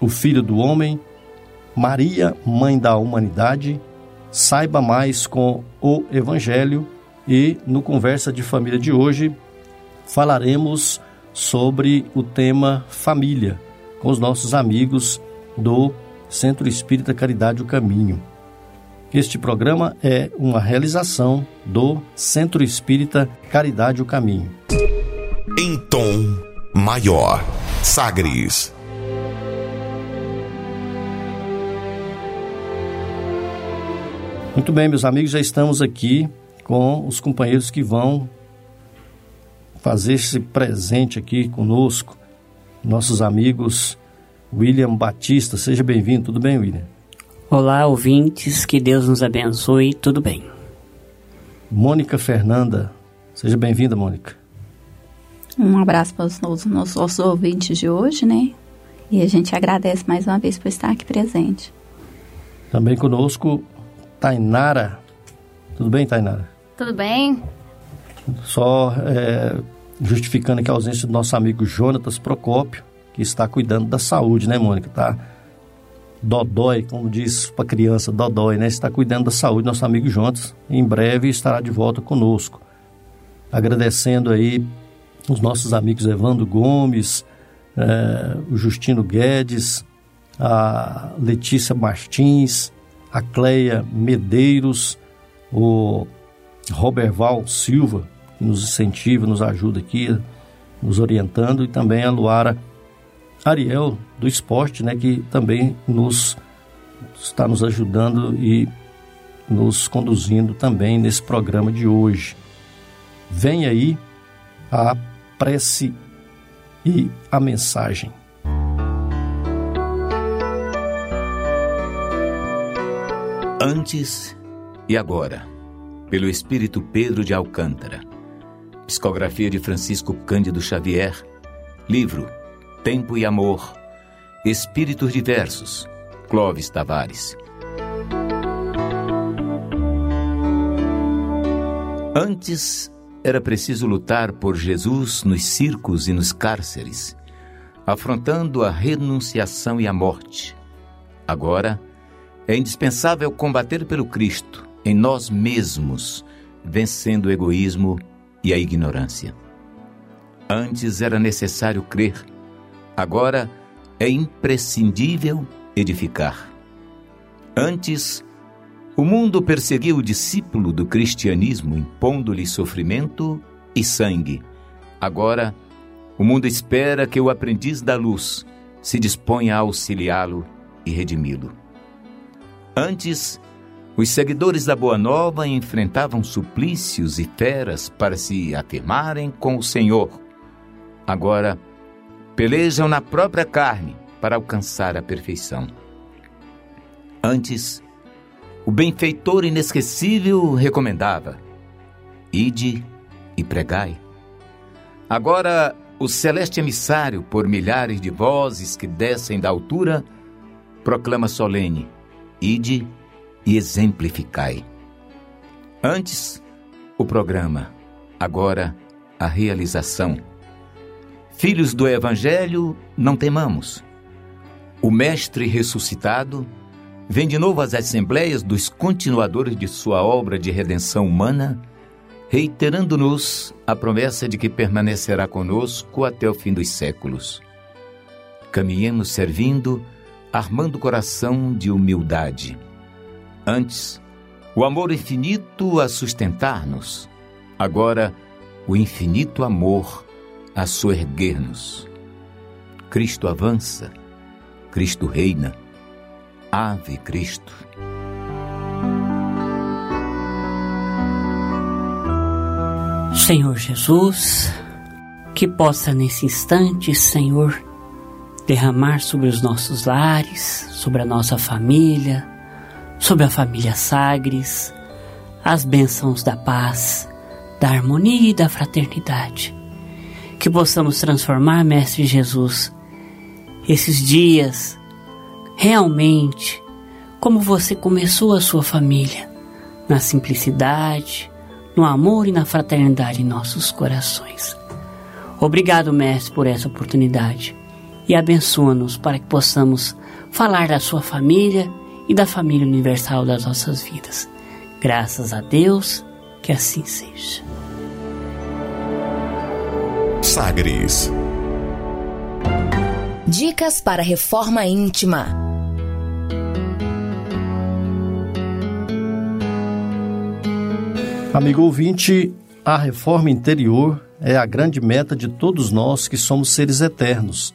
o Filho do Homem, Maria, Mãe da Humanidade, saiba mais com o Evangelho e no Conversa de Família de hoje falaremos sobre o tema família com os nossos amigos do Centro Espírita Caridade o Caminho. Este programa é uma realização do Centro Espírita Caridade o Caminho. Em tom maior, Sagres. Muito bem, meus amigos, já estamos aqui com os companheiros que vão fazer esse presente aqui conosco. Nossos amigos William Batista. Seja bem-vindo. Tudo bem, William? Olá, ouvintes, que Deus nos abençoe, tudo bem. Mônica Fernanda, seja bem-vinda, Mônica. Um abraço para os nossos, nossos ouvintes de hoje, né? E a gente agradece mais uma vez por estar aqui presente. Também conosco, Tainara. Tudo bem, Tainara? Tudo bem. Só é, justificando aqui a ausência do nosso amigo Jonatas Procópio, que está cuidando da saúde, né, Mônica? Tá dodói, como diz para criança, dodói, né? Está cuidando da saúde, nosso amigo Jonas, em breve estará de volta conosco. Agradecendo aí os nossos amigos Evandro Gomes, eh, o Justino Guedes, a Letícia Martins, a Cleia Medeiros, o Roberval Silva, que nos incentiva, nos ajuda aqui, nos orientando, e também a Luara Ariel do esporte, né, que também nos está nos ajudando e nos conduzindo também nesse programa de hoje. Vem aí a prece e a mensagem. Antes e agora, pelo Espírito Pedro de Alcântara. Psicografia de Francisco Cândido Xavier. Livro Tempo e Amor. Espíritos Diversos. Clóvis Tavares. Antes era preciso lutar por Jesus nos circos e nos cárceres, afrontando a renunciação e a morte. Agora é indispensável combater pelo Cristo, em nós mesmos, vencendo o egoísmo e a ignorância. Antes era necessário crer Agora é imprescindível edificar. Antes, o mundo perseguiu o discípulo do cristianismo, impondo-lhe sofrimento e sangue. Agora, o mundo espera que o aprendiz da luz se disponha a auxiliá-lo e redimi-lo. Antes, os seguidores da Boa Nova enfrentavam suplícios e feras para se afirmarem com o Senhor. Agora, pelejam na própria carne para alcançar a perfeição. Antes, o benfeitor inesquecível recomendava: Ide e pregai. Agora, o celeste emissário, por milhares de vozes que descem da altura, proclama solene: Ide e exemplificai. Antes, o programa, agora, a realização Filhos do Evangelho, não temamos. O Mestre ressuscitado vem de novo às assembleias dos continuadores de sua obra de redenção humana, reiterando-nos a promessa de que permanecerá conosco até o fim dos séculos. Caminhemos servindo armando o coração de humildade. Antes, o amor infinito a sustentar-nos. Agora, o infinito amor a soerguer-nos. Cristo avança, Cristo reina. Ave Cristo. Senhor Jesus, que possa nesse instante, Senhor, derramar sobre os nossos lares, sobre a nossa família, sobre a família Sagres, as bênçãos da paz, da harmonia e da fraternidade. Que possamos transformar, Mestre Jesus, esses dias realmente como você começou a sua família, na simplicidade, no amor e na fraternidade em nossos corações. Obrigado, Mestre, por essa oportunidade e abençoa-nos para que possamos falar da sua família e da família universal das nossas vidas. Graças a Deus, que assim seja. Sagres. Dicas para reforma íntima. Amigo ouvinte, a reforma interior é a grande meta de todos nós que somos seres eternos.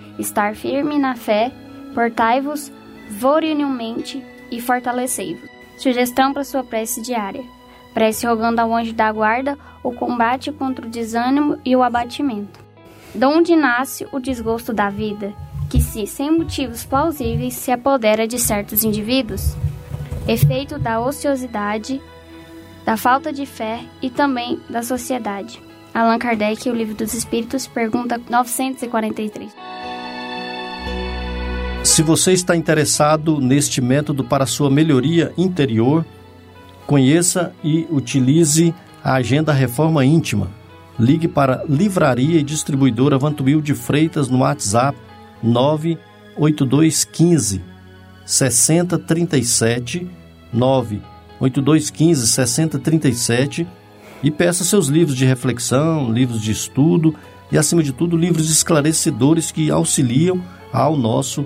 estar firme na fé, portai-vos vorinilmente e fortalecei-vos. Sugestão para sua prece diária. Prece rogando ao anjo da guarda o combate contra o desânimo e o abatimento. De onde nasce o desgosto da vida, que se, sem motivos plausíveis, se apodera de certos indivíduos? Efeito da ociosidade, da falta de fé e também da sociedade. Allan Kardec, O Livro dos Espíritos, pergunta 943. Se você está interessado neste método para sua melhoria interior, conheça e utilize a Agenda Reforma Íntima. Ligue para Livraria e Distribuidora Vantuil de Freitas no WhatsApp 98215 6037 98215 6037 e peça seus livros de reflexão, livros de estudo e, acima de tudo, livros esclarecedores que auxiliam ao nosso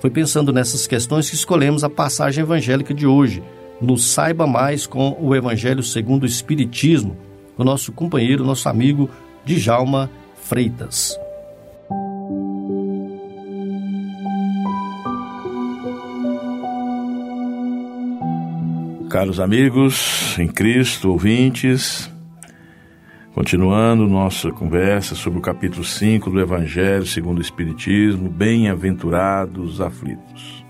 Foi pensando nessas questões que escolhemos a passagem evangélica de hoje, no Saiba Mais com o Evangelho segundo o Espiritismo, o nosso companheiro, nosso amigo Djalma Freitas. Caros amigos em Cristo, ouvintes, continuando nossa conversa sobre o capítulo 5 do Evangelho segundo o Espiritismo, Bem-aventurados os aflitos.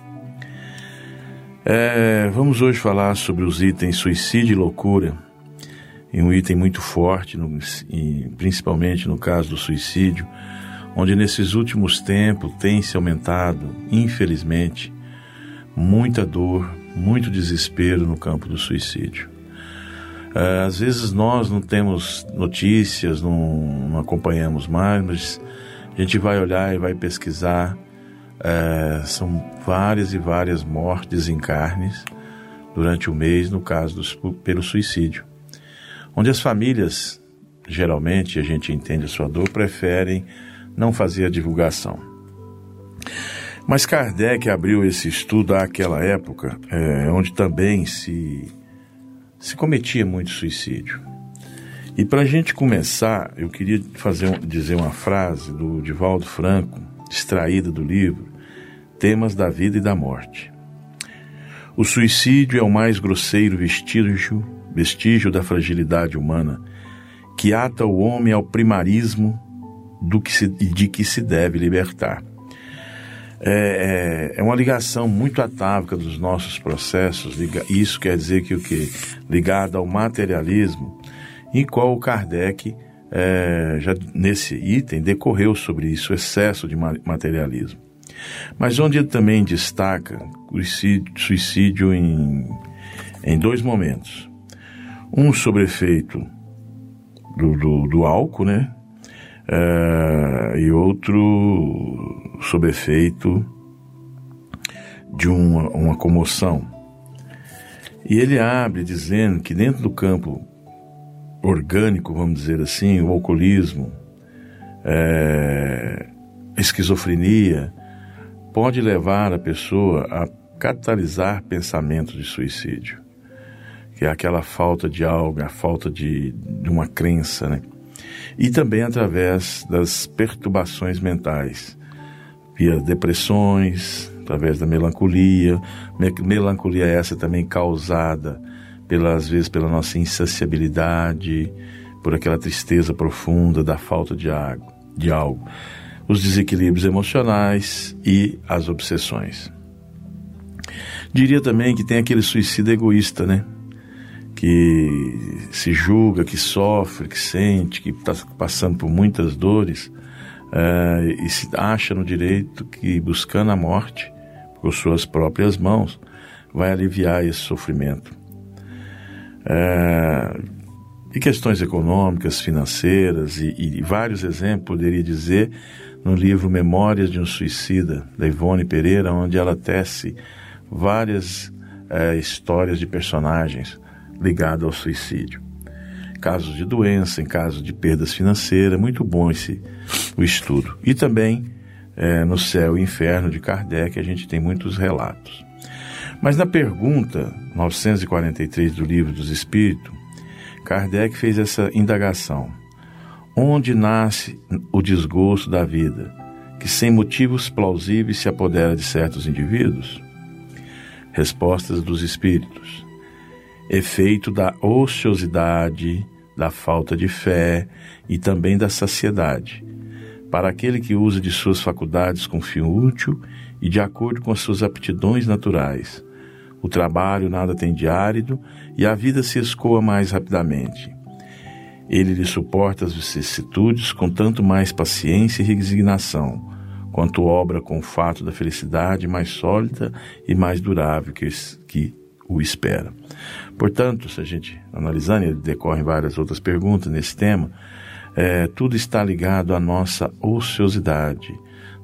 É, vamos hoje falar sobre os itens suicídio e loucura, e um item muito forte, no, principalmente no caso do suicídio, onde nesses últimos tempos tem se aumentado, infelizmente, muita dor, muito desespero no campo do suicídio. É, às vezes nós não temos notícias, não, não, acompanhamos mais, mas a gente vai olhar e vai pesquisar. É, são várias e várias mortes em carnes durante o mês, no caso dos, pelo suicídio, onde as famílias, geralmente a gente entende a sua dor, preferem não fazer a divulgação. Mas Kardec abriu esse estudo àquela época, é, onde também se, se cometia muito suicídio. E para a gente começar, eu queria fazer, dizer uma frase do Divaldo Franco, extraída do livro Temas da Vida e da Morte. O suicídio é o mais grosseiro vestígio, vestígio da fragilidade humana, que ata o homem ao primarismo do que se, de que se deve libertar. É, é, é uma ligação muito atávica dos nossos processos, isso quer dizer que o que? Ligada ao materialismo, em qual o Kardec, é, já nesse item, decorreu sobre isso, o excesso de materialismo. Mas onde ele também destaca o suicídio, em, em dois momentos. Um sobre efeito do, do, do álcool, né? É, e outro sob efeito de uma, uma comoção. E ele abre dizendo que dentro do campo orgânico, vamos dizer assim, o alcoolismo, é, esquizofrenia, pode levar a pessoa a catalisar pensamentos de suicídio, que é aquela falta de algo, a falta de, de uma crença, né? E também através das perturbações mentais, via depressões, através da melancolia, melancolia essa também causada pelas vezes pela nossa insaciabilidade, por aquela tristeza profunda da falta de, água, de algo os desequilíbrios emocionais e as obsessões. Diria também que tem aquele suicídio egoísta, né? Que se julga, que sofre, que sente, que está passando por muitas dores uh, e se acha no direito que buscando a morte por suas próprias mãos vai aliviar esse sofrimento. Uh, e questões econômicas, financeiras e, e vários exemplos poderia dizer no livro Memórias de um Suicida, da Ivone Pereira, onde ela tece várias é, histórias de personagens ligados ao suicídio. Casos de doença, em casos de perdas financeiras, muito bom esse o estudo. E também é, no Céu e Inferno de Kardec a gente tem muitos relatos. Mas na pergunta 943 do Livro dos Espíritos, Kardec fez essa indagação. Onde nasce o desgosto da vida, que sem motivos plausíveis se apodera de certos indivíduos? Respostas dos Espíritos. Efeito da ociosidade, da falta de fé e também da saciedade. Para aquele que usa de suas faculdades com fim útil e de acordo com as suas aptidões naturais. O trabalho nada tem de árido e a vida se escoa mais rapidamente. Ele lhe suporta as vicissitudes com tanto mais paciência e resignação, quanto obra com o fato da felicidade mais sólida e mais durável que, o espera. Portanto, se a gente analisar, e decorrem várias outras perguntas nesse tema, é, tudo está ligado à nossa ociosidade,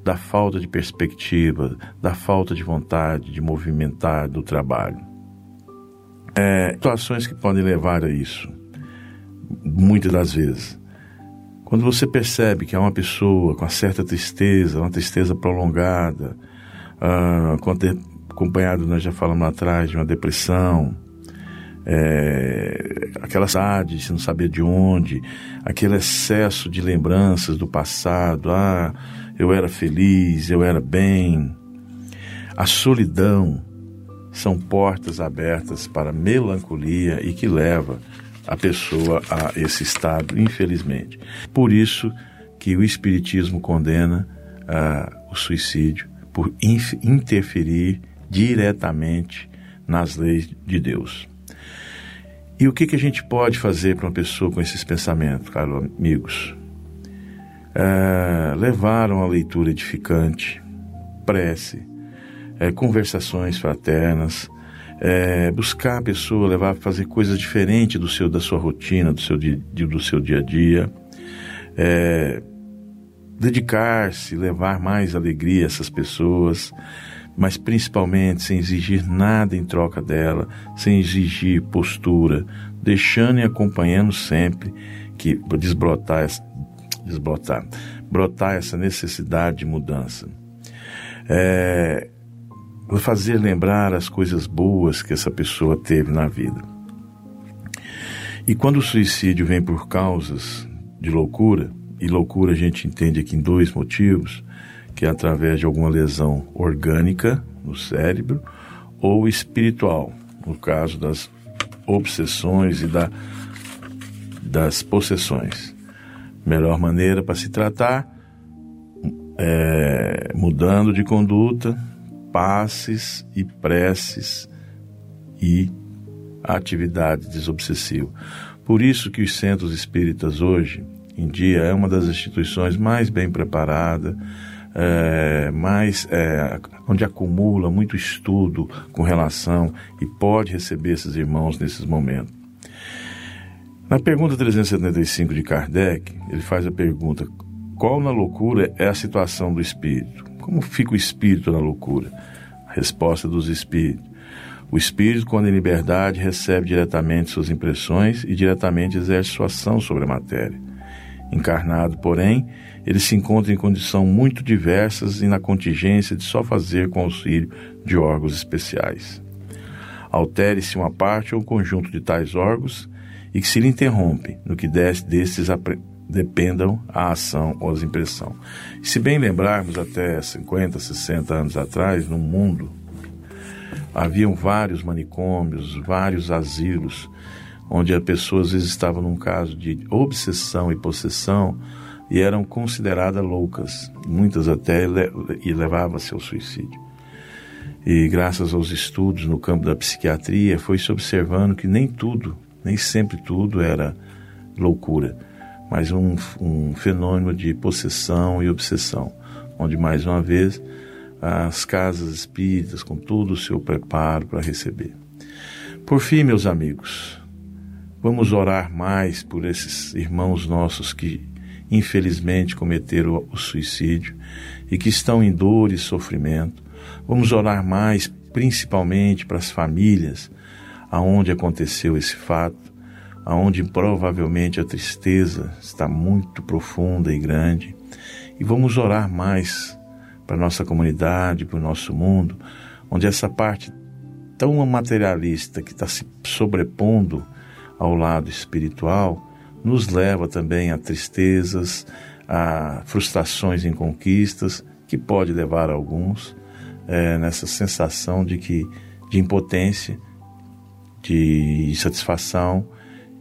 da falta de perspectiva, da falta de vontade de movimentar do trabalho. É, situações que podem levar a isso muitas das vezes. Quando você percebe que é uma pessoa com uma certa tristeza, uma tristeza prolongada, uh, acompanhado, nós já falamos atrás, de uma depressão, é, aquela saudade de não saber de onde, aquele excesso de lembranças do passado, ah, eu era feliz, eu era bem. A solidão são portas abertas para melancolia e que leva a pessoa a esse estado, infelizmente. Por isso que o Espiritismo condena uh, o suicídio por interferir diretamente nas leis de Deus. E o que, que a gente pode fazer para uma pessoa com esses pensamentos, caros amigos? Uh, levar uma leitura edificante, prece, uh, conversações fraternas, é, buscar a pessoa, levar a fazer coisas diferentes do seu, da sua rotina, do seu, dia, do seu dia a dia, é, dedicar-se, levar mais alegria a essas pessoas, mas principalmente sem exigir nada em troca dela, sem exigir postura, deixando e acompanhando sempre que desbrotar, desbrotar, brotar essa necessidade de mudança. É, fazer lembrar as coisas boas que essa pessoa teve na vida. E quando o suicídio vem por causas de loucura, e loucura a gente entende aqui em dois motivos, que é através de alguma lesão orgânica no cérebro ou espiritual, no caso das obsessões e da, das possessões. Melhor maneira para se tratar é mudando de conduta, passes e preces e atividade desobsessiva. Por isso que os centros espíritas hoje em dia é uma das instituições mais bem preparadas, é, mais, é, onde acumula muito estudo com relação e pode receber esses irmãos nesses momentos. Na pergunta 375 de Kardec, ele faz a pergunta: qual na loucura é a situação do espírito? Como fica o espírito na loucura? A resposta dos espíritos. O espírito, quando em liberdade, recebe diretamente suas impressões e diretamente exerce sua ação sobre a matéria. Encarnado, porém, ele se encontra em condições muito diversas e na contingência de só fazer com auxílio de órgãos especiais. Altere-se uma parte ou um conjunto de tais órgãos e que se lhe interrompe, no que destes dependam a ação ou a impressão. Se bem lembrarmos, até 50, 60 anos atrás, no mundo, haviam vários manicômios, vários asilos, onde as pessoas às vezes estavam num caso de obsessão e possessão e eram consideradas loucas, muitas até e levavam-se ao suicídio. E graças aos estudos no campo da psiquiatria, foi se observando que nem tudo, nem sempre tudo era loucura, mas um, um fenômeno de possessão e obsessão, onde mais uma vez as casas espíritas com todo o seu preparo para receber. Por fim, meus amigos, vamos orar mais por esses irmãos nossos que infelizmente cometeram o suicídio e que estão em dor e sofrimento. Vamos orar mais, principalmente para as famílias aonde aconteceu esse fato, aonde provavelmente a tristeza está muito profunda e grande. E vamos orar mais para nossa comunidade, para o nosso mundo, onde essa parte tão materialista que está se sobrepondo ao lado espiritual nos leva também a tristezas, a frustrações em conquistas, que pode levar alguns é, nessa sensação de que de impotência, de insatisfação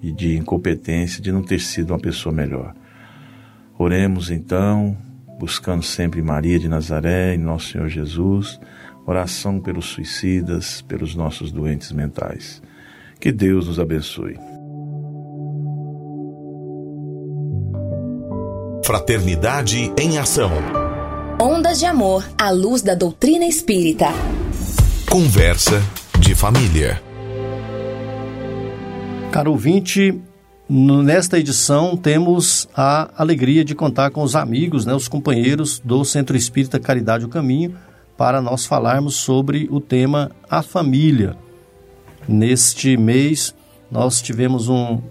e de incompetência de não ter sido uma pessoa melhor. Oremos então, buscando sempre Maria de Nazaré e Nosso Senhor Jesus, oração pelos suicidas, pelos nossos doentes mentais. Que Deus nos abençoe. Fraternidade em Ação. Ondas de Amor à luz da doutrina espírita. Conversa de família. Caro ouvinte, nesta edição temos a alegria de contar com os amigos, né, os companheiros do Centro Espírita Caridade o Caminho, para nós falarmos sobre o tema A Família. Neste mês, nós tivemos um,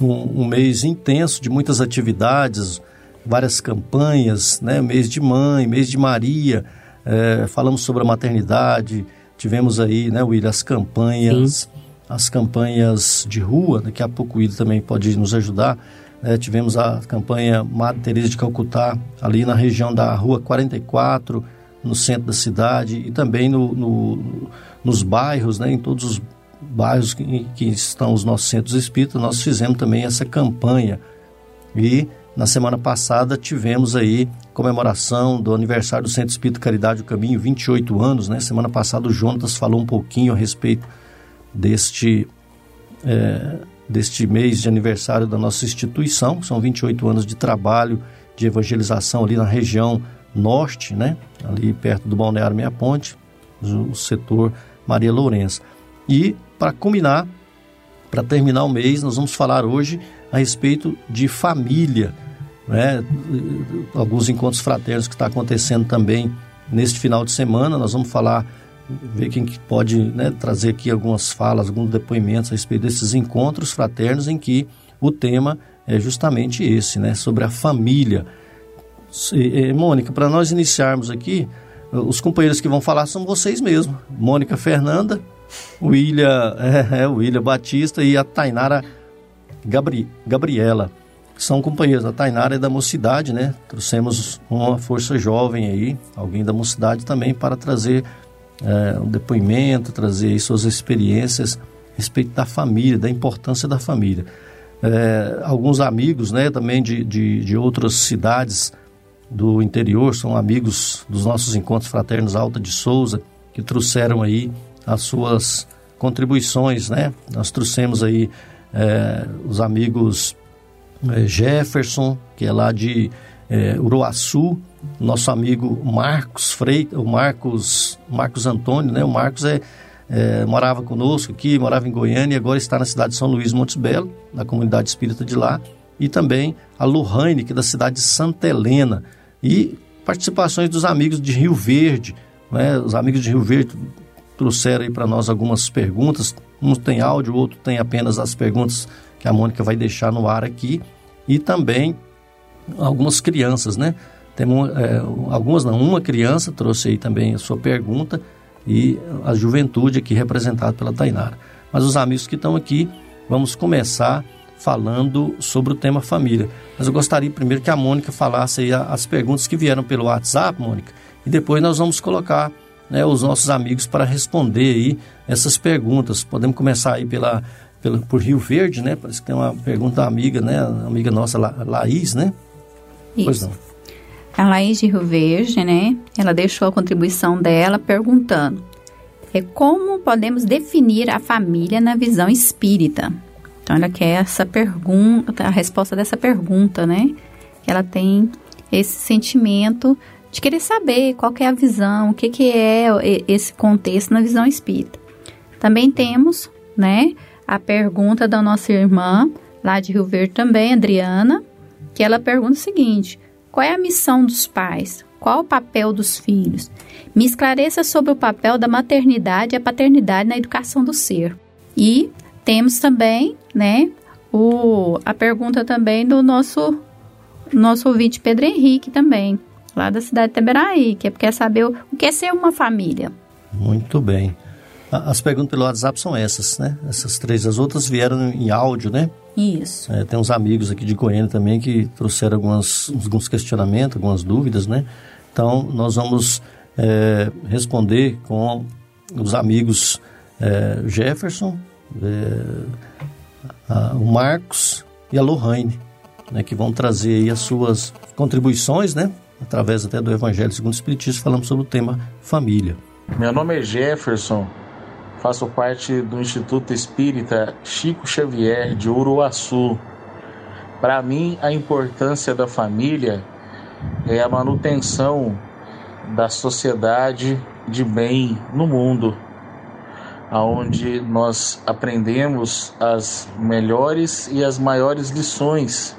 um, um mês intenso de muitas atividades, várias campanhas, né? Mês de mãe, mês de Maria, é, falamos sobre a maternidade, tivemos aí, né, William, as campanhas, Sim. as campanhas de rua, daqui a pouco o William também pode nos ajudar. É, tivemos a campanha Madre Teresa de Calcutá, ali na região da Rua 44, no centro da cidade, e também no, no nos bairros, né, em todos os bairros que, que estão os nossos centros espíritas, nós fizemos também essa campanha. E na semana passada tivemos aí comemoração do aniversário do Centro Espírita Caridade do Caminho, 28 anos, né? Semana passada o Jonas falou um pouquinho a respeito deste, é, deste mês de aniversário da nossa instituição, são 28 anos de trabalho de evangelização ali na região norte, né? Ali perto do Balneário Meia Ponte, o setor Maria Lourença. E, para combinar, para terminar o mês, nós vamos falar hoje a respeito de família. Né? Alguns encontros fraternos que está acontecendo também neste final de semana. Nós vamos falar, ver quem pode né, trazer aqui algumas falas, alguns depoimentos a respeito desses encontros fraternos em que o tema é justamente esse, né, sobre a família. Mônica, para nós iniciarmos aqui, os companheiros que vão falar são vocês mesmos. Mônica Fernanda, William, é, é, William Batista e a Tainara Gabri, Gabriela. São companheiros. A Tainara é da mocidade, né? Trouxemos uma força jovem aí, alguém da mocidade também, para trazer é, um depoimento, trazer suas experiências a respeito da família, da importância da família. É, alguns amigos né, também de, de, de, outras cidades do interior, são amigos dos nossos encontros fraternos Alta de Souza, que trouxeram aí as suas contribuições, né? Nós trouxemos aí é, os amigos é, Jefferson, que é lá de é, Uruaçu, nosso amigo Marcos Freitas, o Marcos, Marcos Antônio, né? O Marcos é, é, morava conosco aqui, morava em Goiânia e agora está na cidade de São Luís Montes Belo, na comunidade espírita de lá, e também a Lohane, que é da cidade de Santa Helena, e participações dos amigos de Rio Verde, né? Os amigos de Rio Verde trouxeram aí para nós algumas perguntas, um tem áudio, outro tem apenas as perguntas que a Mônica vai deixar no ar aqui, e também algumas crianças, né? Temos é, algumas não, uma criança trouxe aí também a sua pergunta e a juventude aqui representada pela Tainara. Mas os amigos que estão aqui, vamos começar falando sobre o tema família. Mas eu gostaria primeiro que a Mônica falasse aí as perguntas que vieram pelo WhatsApp, Mônica, e depois nós vamos colocar né, os nossos amigos para responder aí essas perguntas. Podemos começar aí pela, pela, por Rio Verde, né? Parece que tem uma pergunta da amiga, né? Amiga nossa, La, Laís, né? Isso. Pois não. A Laís de Rio Verde, né? Ela deixou a contribuição dela perguntando é como podemos definir a família na visão espírita. Então ela quer essa pergunta, a resposta dessa pergunta, né? Ela tem esse sentimento de querer saber qual é a visão, o que, que é esse contexto na visão espírita. Também temos, né, a pergunta da nossa irmã, lá de Rio Verde também, Adriana, que ela pergunta o seguinte: qual é a missão dos pais? Qual o papel dos filhos? Me esclareça sobre o papel da maternidade e a paternidade na educação do ser. E temos também, né, o, a pergunta também do nosso nosso ouvinte Pedro Henrique também, lá da cidade de Teberaí, que é quer saber o, o que é ser uma família. Muito bem. As perguntas pelo WhatsApp são essas, né? Essas três. As outras vieram em áudio, né? Isso. É, tem uns amigos aqui de Goiânia também que trouxeram algumas, alguns questionamentos, algumas dúvidas, né? Então, nós vamos é, responder com os amigos é, Jefferson, é, a, o Marcos e a Lohane, né? Que vão trazer aí as suas contribuições, né? Através até do Evangelho segundo o Espiritismo, falamos sobre o tema família. Meu nome é Jefferson, faço parte do Instituto Espírita Chico Xavier de Uruaçu. Para mim, a importância da família é a manutenção da sociedade de bem no mundo, aonde nós aprendemos as melhores e as maiores lições,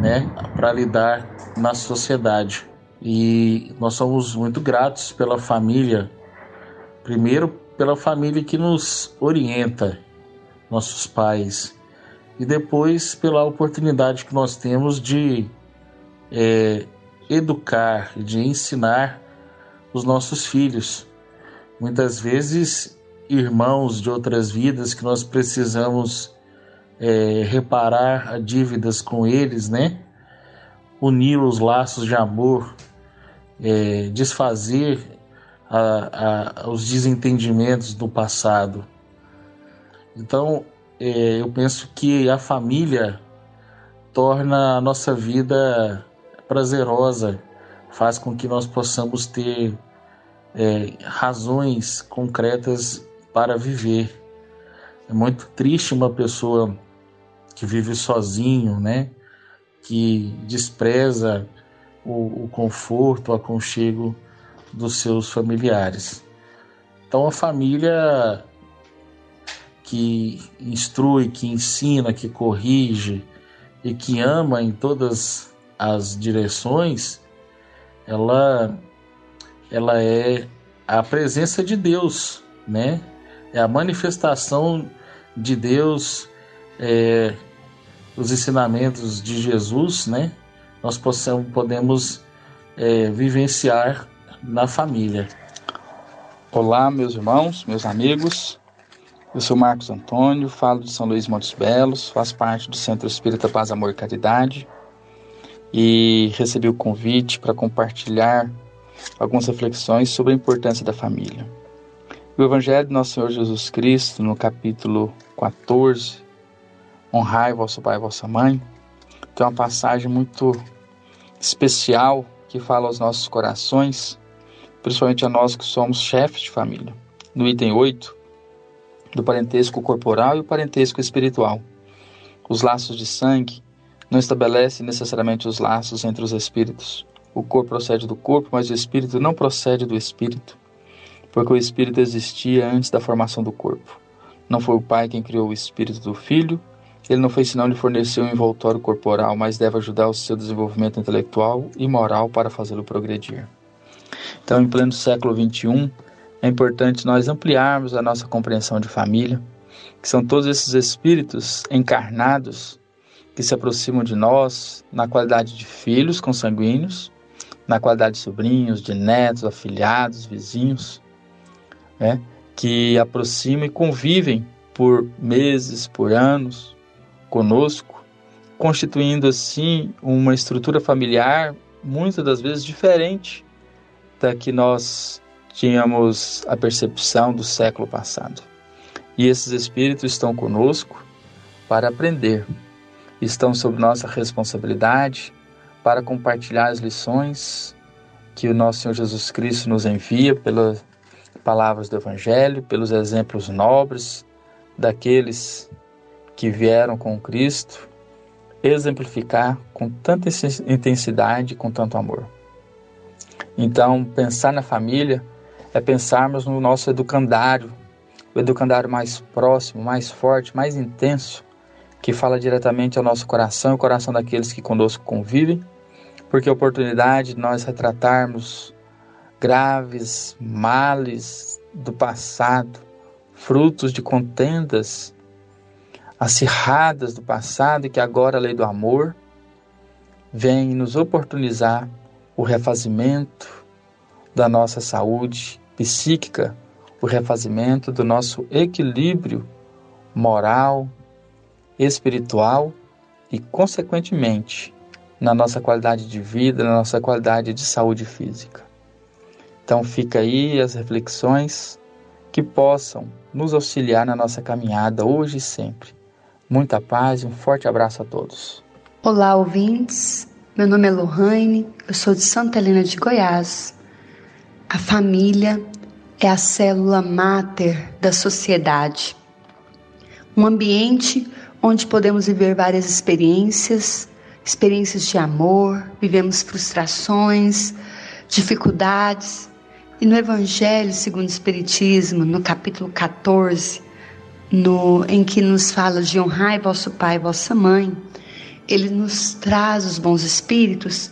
né, para lidar na sociedade. E nós somos muito gratos pela família, primeiro pela família que nos orienta, nossos pais, e depois pela oportunidade que nós temos de é, educar, de ensinar os nossos filhos. Muitas vezes, irmãos de outras vidas que nós precisamos é, reparar dívidas com eles, né? Unir os laços de amor, é, desfazer a, a, os desentendimentos do passado. Então, é, eu penso que a família torna a nossa vida prazerosa, faz com que nós possamos ter é, razões concretas para viver. É muito triste uma pessoa que vive sozinho, né? Que despreza o, o conforto, o aconchego dos seus familiares. Então, a família que instrui, que ensina, que corrige e que ama em todas as direções, ela, ela é a presença de Deus, né? É a manifestação de Deus é, os ensinamentos de Jesus, né, nós possamos, podemos é, vivenciar na família. Olá, meus irmãos, meus amigos. Eu sou Marcos Antônio, falo de São Luís Montes Belos, faço parte do Centro Espírita Paz, Amor e Caridade e recebi o convite para compartilhar algumas reflexões sobre a importância da família. O Evangelho do Nosso Senhor Jesus Cristo, no capítulo 14, honrai vosso pai e vossa mãe, tem uma passagem muito especial que fala aos nossos corações, principalmente a nós que somos chefes de família. No item 8, do parentesco corporal e o parentesco espiritual. Os laços de sangue não estabelecem necessariamente os laços entre os espíritos. O corpo procede do corpo, mas o espírito não procede do espírito porque o espírito existia antes da formação do corpo. Não foi o pai quem criou o espírito do filho, ele não foi senão lhe fornecer um envoltório corporal, mas deve ajudar o seu desenvolvimento intelectual e moral para fazê-lo progredir. Então, em pleno século XXI, é importante nós ampliarmos a nossa compreensão de família, que são todos esses espíritos encarnados que se aproximam de nós na qualidade de filhos consanguíneos, na qualidade de sobrinhos, de netos, afilhados, vizinhos, né, que aproximam e convivem por meses, por anos conosco, constituindo assim uma estrutura familiar muitas das vezes diferente da que nós tínhamos a percepção do século passado. E esses espíritos estão conosco para aprender, estão sob nossa responsabilidade para compartilhar as lições que o nosso Senhor Jesus Cristo nos envia pela palavras do Evangelho, pelos exemplos nobres daqueles que vieram com Cristo, exemplificar com tanta intensidade, com tanto amor. Então, pensar na família é pensarmos no nosso educandário, o educandário mais próximo, mais forte, mais intenso, que fala diretamente ao nosso coração ao coração daqueles que conosco convivem, porque a oportunidade de nós retratarmos graves males do passado, frutos de contendas acirradas do passado e que agora a lei do amor vem nos oportunizar o refazimento da nossa saúde psíquica, o refazimento do nosso equilíbrio moral, espiritual e, consequentemente, na nossa qualidade de vida, na nossa qualidade de saúde física. Então fica aí as reflexões que possam nos auxiliar na nossa caminhada hoje e sempre. Muita paz e um forte abraço a todos. Olá, ouvintes. Meu nome é Lohane, eu sou de Santa Helena de Goiás. A família é a célula máter da sociedade. Um ambiente onde podemos viver várias experiências, experiências de amor, vivemos frustrações, dificuldades, e no Evangelho segundo o Espiritismo, no capítulo 14, no, em que nos fala de honrar vosso pai e vossa mãe, ele nos traz os bons espíritos,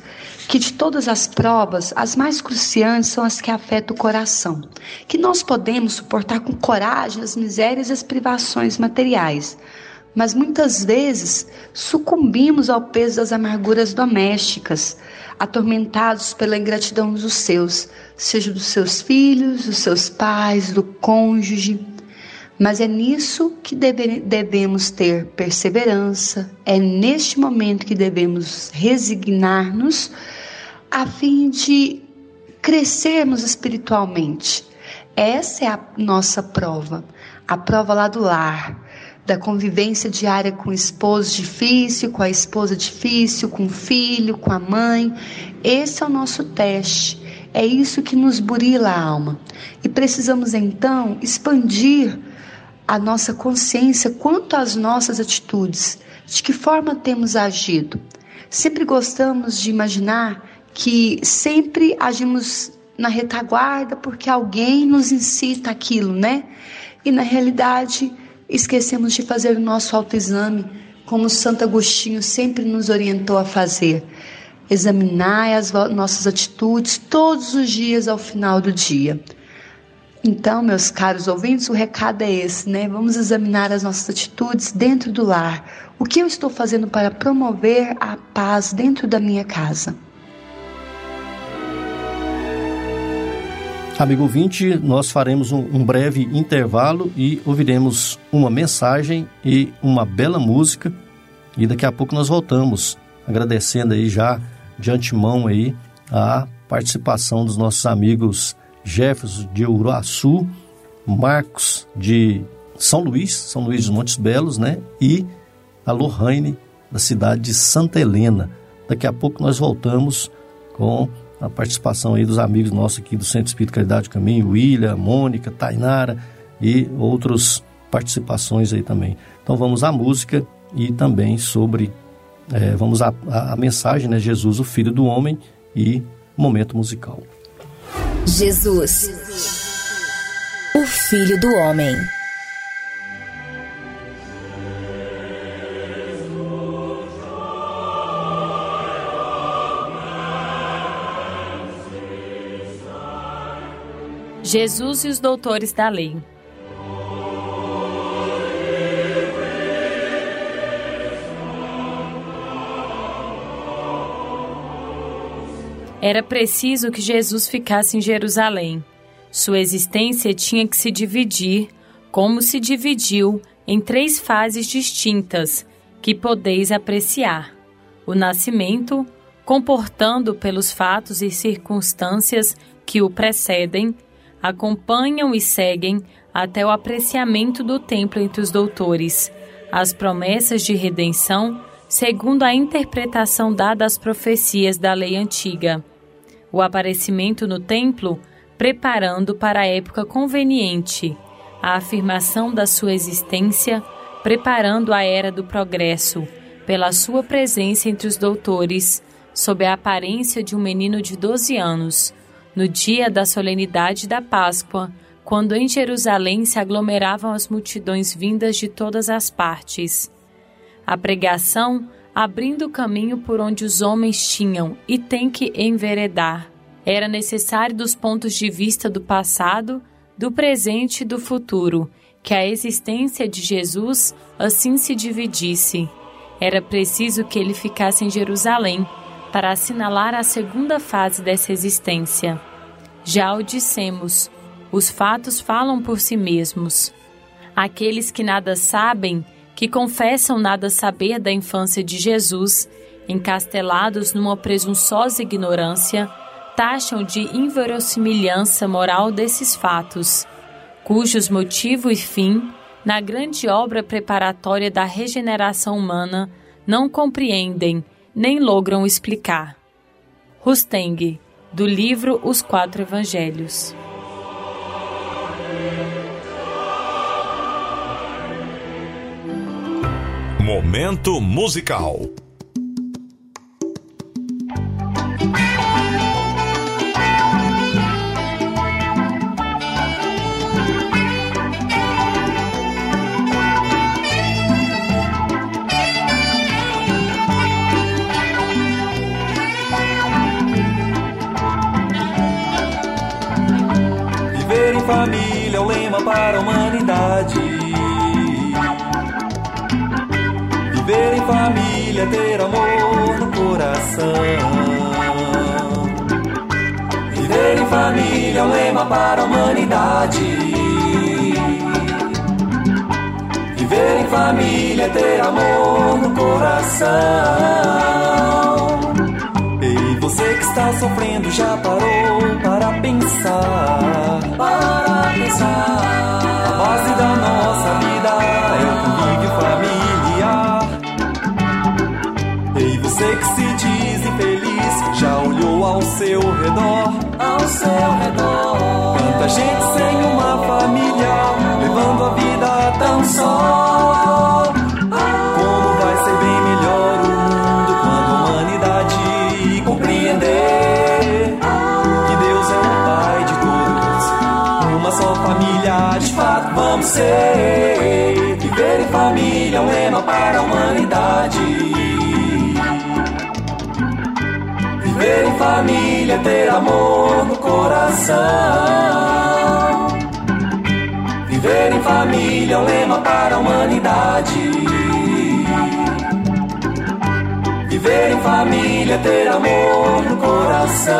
que de todas as provas, as mais cruciantes são as que afetam o coração, que nós podemos suportar com coragem as misérias e as privações materiais, mas muitas vezes sucumbimos ao peso das amarguras domésticas, atormentados pela ingratidão dos seus, seja dos seus filhos, dos seus pais, do cônjuge. Mas é nisso que deve, devemos ter perseverança, é neste momento que devemos resignar-nos a fim de crescermos espiritualmente. Essa é a nossa prova, a prova lá do lar, da convivência diária com o esposo difícil, com a esposa difícil, com o filho, com a mãe. Esse é o nosso teste. É isso que nos burila a alma. E precisamos então expandir a nossa consciência quanto às nossas atitudes, de que forma temos agido. Sempre gostamos de imaginar que sempre agimos na retaguarda porque alguém nos incita aquilo, né? E na realidade, esquecemos de fazer o nosso autoexame, como Santo Agostinho sempre nos orientou a fazer. Examinar as nossas atitudes todos os dias ao final do dia. Então, meus caros ouvintes, o recado é esse, né? Vamos examinar as nossas atitudes dentro do lar. O que eu estou fazendo para promover a paz dentro da minha casa? Amigo ouvinte, nós faremos um, breve intervalo e ouviremos uma mensagem e uma bela música. E daqui a pouco nós voltamos, agradecendo aí já de antemão aí a participação dos nossos amigos Jefferson de Uruaçu Marcos de São Luís, São Luís dos Montes Belos, né? E a Lohane, da cidade de Santa Helena. Daqui a pouco nós voltamos com a participação aí dos amigos nossos aqui do Centro Espírito Caridade Caminho, William, Mônica, Tainara e outras participações aí também. Então vamos à música e também sobre, é, vamos à, à mensagem, né? Jesus, o Filho do Homem e momento musical. Jesus, o Filho do Homem. Jesus e os doutores da lei. Era preciso que Jesus ficasse em Jerusalém. Sua existência tinha que se dividir, como se dividiu, em três fases distintas que podeis apreciar: o nascimento, comportando pelos fatos e circunstâncias que o precedem, acompanham e seguem até o apreciamento do templo entre os doutores, as promessas de redenção, segundo a interpretação dada às profecias da lei antiga. O aparecimento no templo, preparando para a época conveniente, a afirmação da sua existência, preparando a era do progresso, pela sua presença entre os doutores, sob a aparência de um menino de 12 anos, no dia da solenidade da Páscoa, quando em Jerusalém se aglomeravam as multidões vindas de todas as partes. A pregação abrindo o caminho por onde os homens tinham e têm que enveredar. Era necessário dos pontos de vista do passado, do presente e do futuro, que a existência de Jesus assim se dividisse. Era preciso que ele ficasse em Jerusalém, para assinalar a segunda fase dessa existência. Já o dissemos, os fatos falam por si mesmos. Aqueles que nada sabem, que confessam nada saber da infância de Jesus, encastelados numa presunçosa ignorância, taxam de inverossimilhança moral desses fatos, cujos motivo e fim, na grande obra preparatória da regeneração humana, não compreendem nem logram explicar. Rusteng, do livro Os Quatro Evangelhos. Momento musical. Família, ter amor no coração. Viver em família é o lema para a humanidade. Viver em família, ter amor no coração. Ei, você que está sofrendo já parou para pensar? Para pensar. A base da nossa você que se diz infeliz, já olhou ao seu redor? Ao seu redor. Tanta gente sem uma família, levando a vida tão só. Como vai ser bem melhor o mundo quando a humanidade compreender que Deus é o Pai de todos, uma só família de fato vamos ser. Viver em família é um lema para a humanidade. Família, ter amor no coração. Viver em família é um lema para a humanidade. Viver em família, ter amor no coração.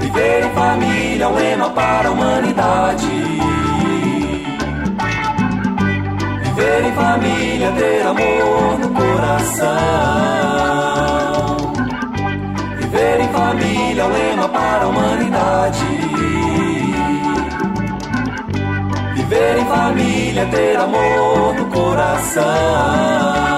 Viver em família é um lema para a humanidade. Viver em família, ter amor no coração. Viver em família é um lema para a humanidade. Viver em família, ter amor no coração.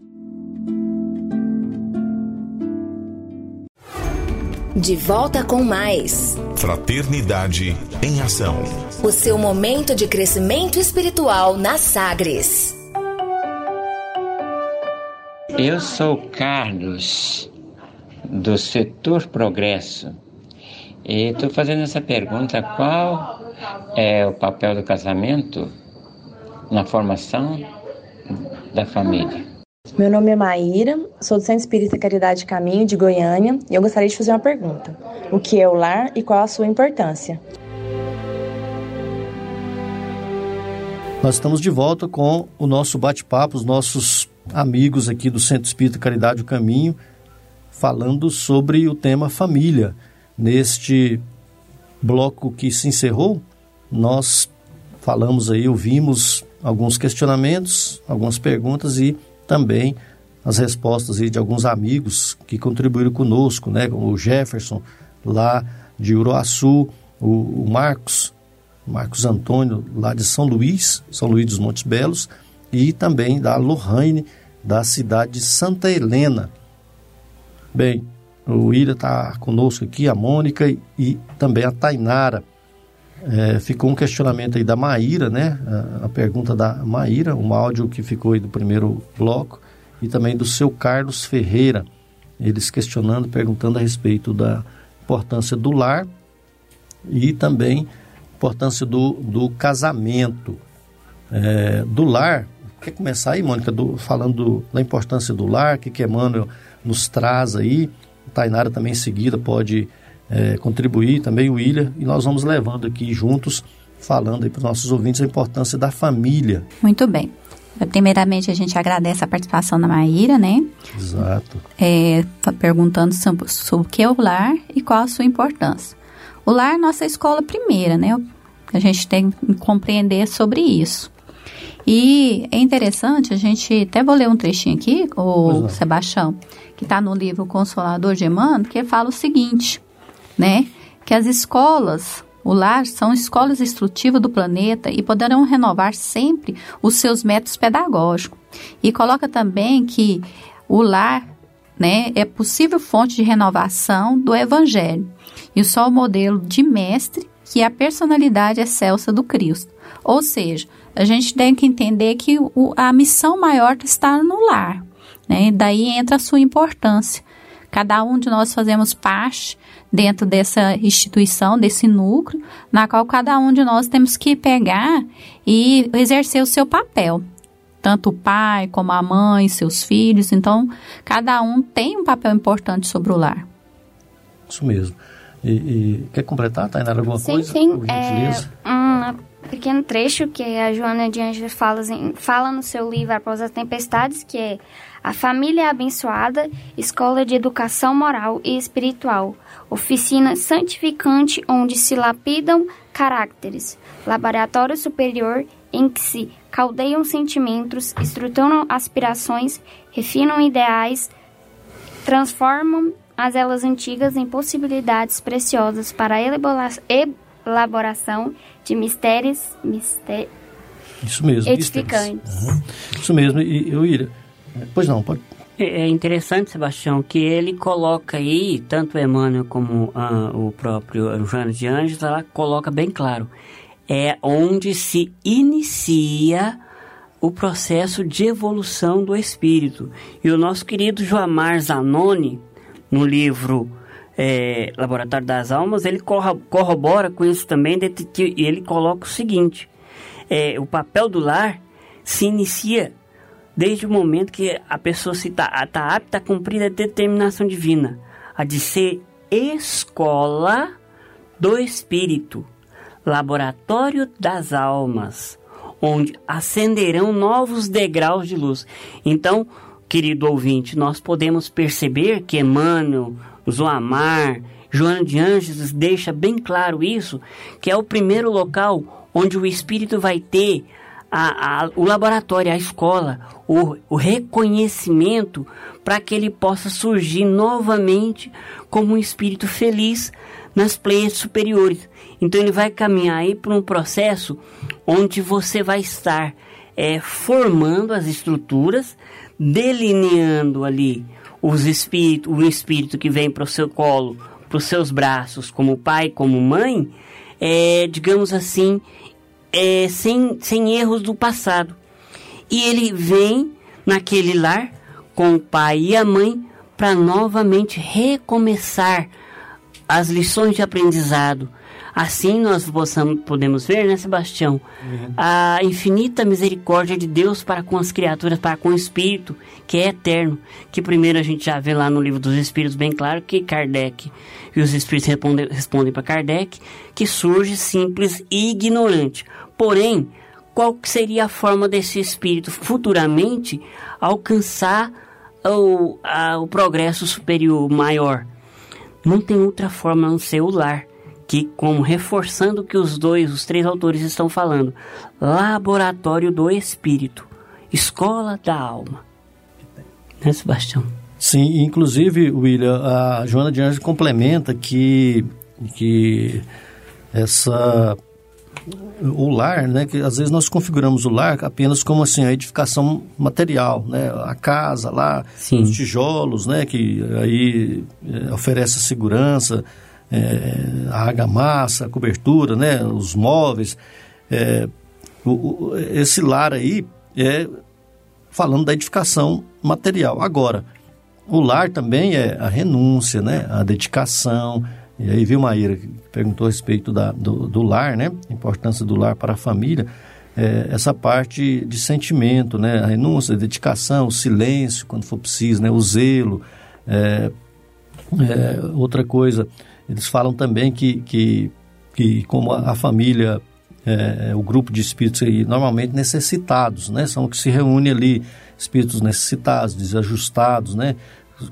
De volta com mais. Fraternidade em Ação. O seu momento de crescimento espiritual na Sagres. Eu sou Carlos, do setor Progresso, e estou fazendo essa pergunta: qual é o papel do casamento na formação da família? Meu nome é Maíra, sou do Centro Espírita Caridade Caminho de Goiânia e eu gostaria de fazer uma pergunta: O que é o lar e qual a sua importância? Nós estamos de volta com o nosso bate-papo, os nossos amigos aqui do Centro Espírita Caridade o Caminho, falando sobre o tema família. Neste bloco que se encerrou, nós falamos aí, ouvimos alguns questionamentos, algumas perguntas e também as respostas de alguns amigos que contribuíram conosco, né? O Jefferson, lá de Uruaçu, o, o Marcos, Marcos Antônio, lá de São Luís, São Luís dos Montes Belos, e também da Lohane, da cidade de Santa Helena. Bem, o William está conosco aqui, a Mônica e também a Tainara. É, ficou um questionamento aí da Maíra, né? A, a, pergunta da Maíra, um áudio que ficou aí do primeiro bloco, e também do seu Carlos Ferreira, eles questionando, perguntando a respeito da importância do lar e também importância do, do casamento. É, do lar, quer começar aí, Mônica, do, falando do, da importância do lar, que que Emmanuel nos traz aí, Tainara também em seguida pode é, contribuir, também o William, e nós vamos levando aqui juntos, falando para os nossos ouvintes a importância da família. Muito bem. Primeiramente, a gente agradece a participação da Maíra, né? Exato. É, perguntando sobre, sobre o que é o lar e qual a sua importância. O lar é nossa escola primeira, né? A gente tem que compreender sobre isso. E é interessante, a gente até vou ler um trechinho aqui, o Sebastião, que está no livro Consolador de Emmanuel, que fala o seguinte, né? Que as escolas, o lar, são escolas instrutivas do planeta e poderão renovar sempre os seus métodos pedagógicos. E coloca também que o lar né, é possível fonte de renovação do Evangelho e só o modelo de mestre que a personalidade excelsa do Cristo. Ou seja, a gente tem que entender que o, a missão maior está no lar. Né? Daí entra a sua importância. Cada um de nós fazemos parte dentro dessa instituição, desse núcleo, na qual cada um de nós temos que pegar e exercer o seu papel. Tanto o pai como a mãe, seus filhos. Então, cada um tem um papel importante sobre o lar. Isso mesmo. E, e quer completar, Tainara, alguma sim, coisa? Sim, é um pequeno trecho que a Joana de Anjos fala, fala no seu livro Após as Tempestades, que é a família é abençoada, escola de educação moral e espiritual, oficina santificante onde se lapidam caracteres, laboratório superior em que se caldeiam sentimentos, estruturam aspirações, refinam ideais, transformam as elas antigas em possibilidades preciosas para a elaboração de mistérios, mistério, Isso mesmo, edificantes. Uhum. Isso mesmo, e eu iria. Pois não, pode. É interessante, Sebastião, que ele coloca aí, tanto Emmanuel como o próprio Joana de Anjos, ela coloca bem claro. É onde se inicia o processo de evolução do espírito. E o nosso querido Joamar Zanoni, no livro é, Laboratório das Almas, ele corrobora com isso também, e ele coloca o seguinte: é, o papel do lar se inicia desde o momento que a pessoa está tá apta a cumprir a determinação divina, a de ser escola do espírito, laboratório das almas, onde acenderão novos degraus de luz. Então, querido ouvinte, nós podemos perceber que Emmanuel, Zoamar, Joana de Anjos deixa bem claro isso, que é o primeiro local onde o espírito vai ter a, a, o laboratório, a escola, o, o reconhecimento para que ele possa surgir novamente como um espírito feliz nas pleias superiores. Então ele vai caminhar aí para um processo onde você vai estar é, formando as estruturas, delineando ali os espíritos, o espírito que vem para o seu colo, para os seus braços, como pai, como mãe, é, digamos assim, é, sem, sem erros do passado. E ele vem naquele lar com o pai e a mãe para novamente recomeçar as lições de aprendizado. Assim nós possamos, podemos ver, né, Sebastião? Uhum. A infinita misericórdia de Deus para com as criaturas, para com o Espírito, que é eterno. Que primeiro a gente já vê lá no livro dos Espíritos, bem claro, que Kardec e os Espíritos respondem, respondem para Kardec, que surge simples e ignorante. Porém, qual seria a forma desse espírito futuramente alcançar o, a, o progresso superior maior? Não tem outra forma a não ser o lar, que, como reforçando o que os dois, os três autores estão falando, laboratório do espírito, escola da alma. Né, Sebastião? Sim, inclusive, William, a Joana de Anjos complementa que, que essa o lar, né, que às vezes nós configuramos o lar apenas como assim a edificação material, né, a casa lá, Sim. os tijolos, né, que aí é, oferece segurança, é, a argamassa, a cobertura, né, os móveis, é, o, o, esse lar aí é falando da edificação material. Agora, o lar também é a renúncia, né, a dedicação, e aí, viu, Maíra, que perguntou a respeito da, do, do lar, né? A importância do lar para a família. É, essa parte de sentimento, né? A renúncia, a dedicação, o silêncio, quando for preciso, né? O zelo. É, é, outra coisa, eles falam também que, que, que como a, a família, é, é, o grupo de espíritos aí, normalmente necessitados, né? São que se reúne ali, espíritos necessitados, desajustados, né?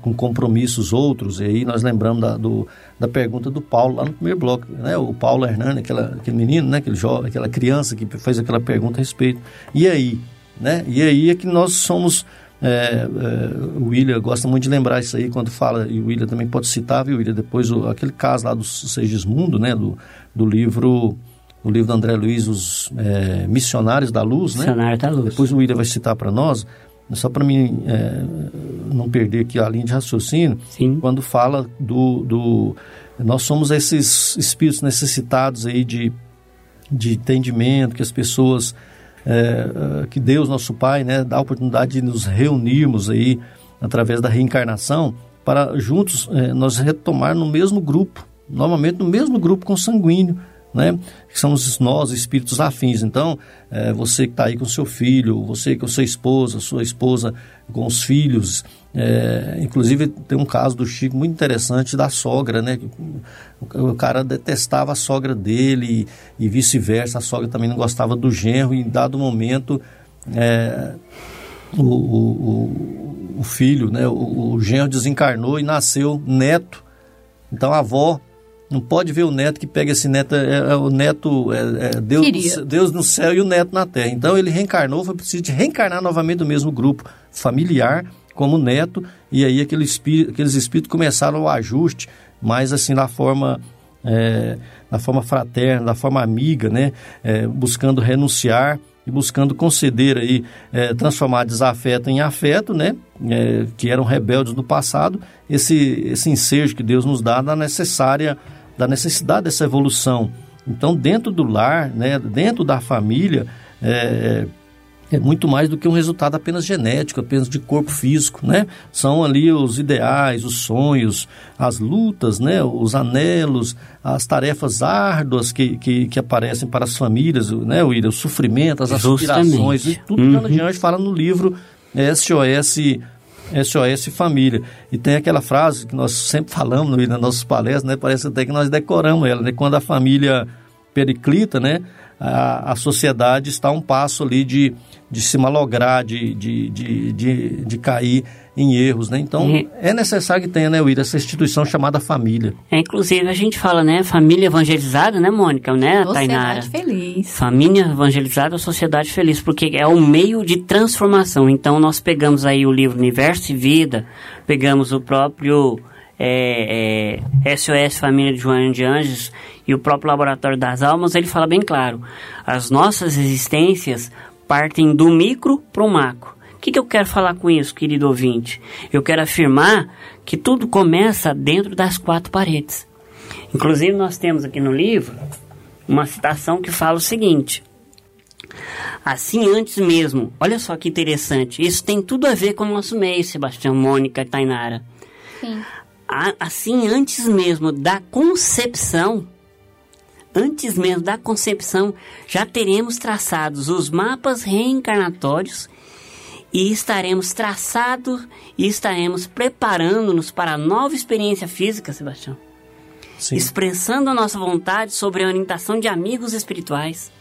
com compromissos outros, e aí nós lembramos da, do, da pergunta do Paulo lá no primeiro bloco, né? O Paulo Hernani, aquela, aquele menino, né? Aquele jovem, aquela criança que fez aquela pergunta a respeito. E aí, né? E aí é que nós somos... É, é, o William gosta muito de lembrar isso aí quando fala, e o William também pode citar, viu, William? Depois, o, aquele caso lá do Segismundo, né? Do, do livro o livro do André Luiz, Os é, Missionários da Luz, né? Missionários da Luz. Depois o William vai citar para nós, só para mim é, não perder aqui a linha de raciocínio, Sim. quando fala do, do. Nós somos esses espíritos necessitados aí de, de entendimento, que as pessoas. É, que Deus, nosso Pai, né, dá a oportunidade de nos reunirmos aí através da reencarnação para juntos é, nós retomar no mesmo grupo, normalmente no mesmo grupo consanguíneo, né? Que somos nós, espíritos afins. Então, é, você que está aí com seu filho, você com sua esposa, sua esposa com os filhos. É, inclusive, tem um caso do Chico muito interessante da sogra, né? O, o cara detestava a sogra dele e, e vice-versa. A sogra também não gostava do genro e, em dado momento, é, o, o, o, filho, né? O, o genro desencarnou e nasceu neto. Então, a avó não pode ver o neto que pega esse neto, é, é o neto, é, é Deus, Deus no céu e o neto na terra. Então ele reencarnou, foi preciso de reencarnar novamente no mesmo grupo familiar, como neto, e aí aquele espírito, aqueles espíritos começaram o ajuste, mais assim na forma, é, na forma fraterna, na forma amiga, né? É, buscando renunciar e buscando conceder aí, é, transformar desafeto em afeto, né? É, que eram rebeldes no passado, esse, esse ensejo que Deus nos dá da necessária da necessidade dessa evolução. Então, dentro do lar, né, dentro da família, é, muito mais do que um resultado apenas genético, apenas de corpo físico, né? São ali os ideais, os sonhos, as lutas, né? Os anelos, as tarefas árduas que, que, que aparecem para as famílias, né, William? O sofrimento, as aspirações, e tudo uhum. que a gente fala no livro SOS SOS Família. E tem aquela frase que nós sempre falamos nas nossas palestras, né? Parece até que nós decoramos ela, né? Quando a família periclita, né? A, a sociedade está a um passo ali de, de se malograr, de, de, de, de, de cair em erros, né? Então, é necessário que tenha, né, William, essa instituição chamada família. É, inclusive, a gente fala, né, família evangelizada, né, Mônica, né, sociedade Tainara? Sociedade feliz. Família evangelizada, sociedade feliz, porque é o meio de transformação. Então, nós pegamos aí o livro Universo e Vida, pegamos o próprio é, é, SOS Família de Joana de Anjos e o próprio Laboratório das Almas, ele fala bem claro, as nossas existências partem do micro para o macro. O que, que eu quero falar com isso, querido ouvinte? Eu quero afirmar que tudo começa dentro das quatro paredes. Inclusive, nós temos aqui no livro uma citação que fala o seguinte: Assim, antes mesmo, olha só que interessante, isso tem tudo a ver com o nosso meio, Sebastião, Mônica e Tainara. Sim. Assim, antes mesmo da concepção, antes mesmo da concepção, já teremos traçados os mapas reencarnatórios e estaremos traçados e estaremos preparando-nos para a nova experiência física, Sebastião. Sim. Expressando a nossa vontade sobre a orientação de amigos espirituais.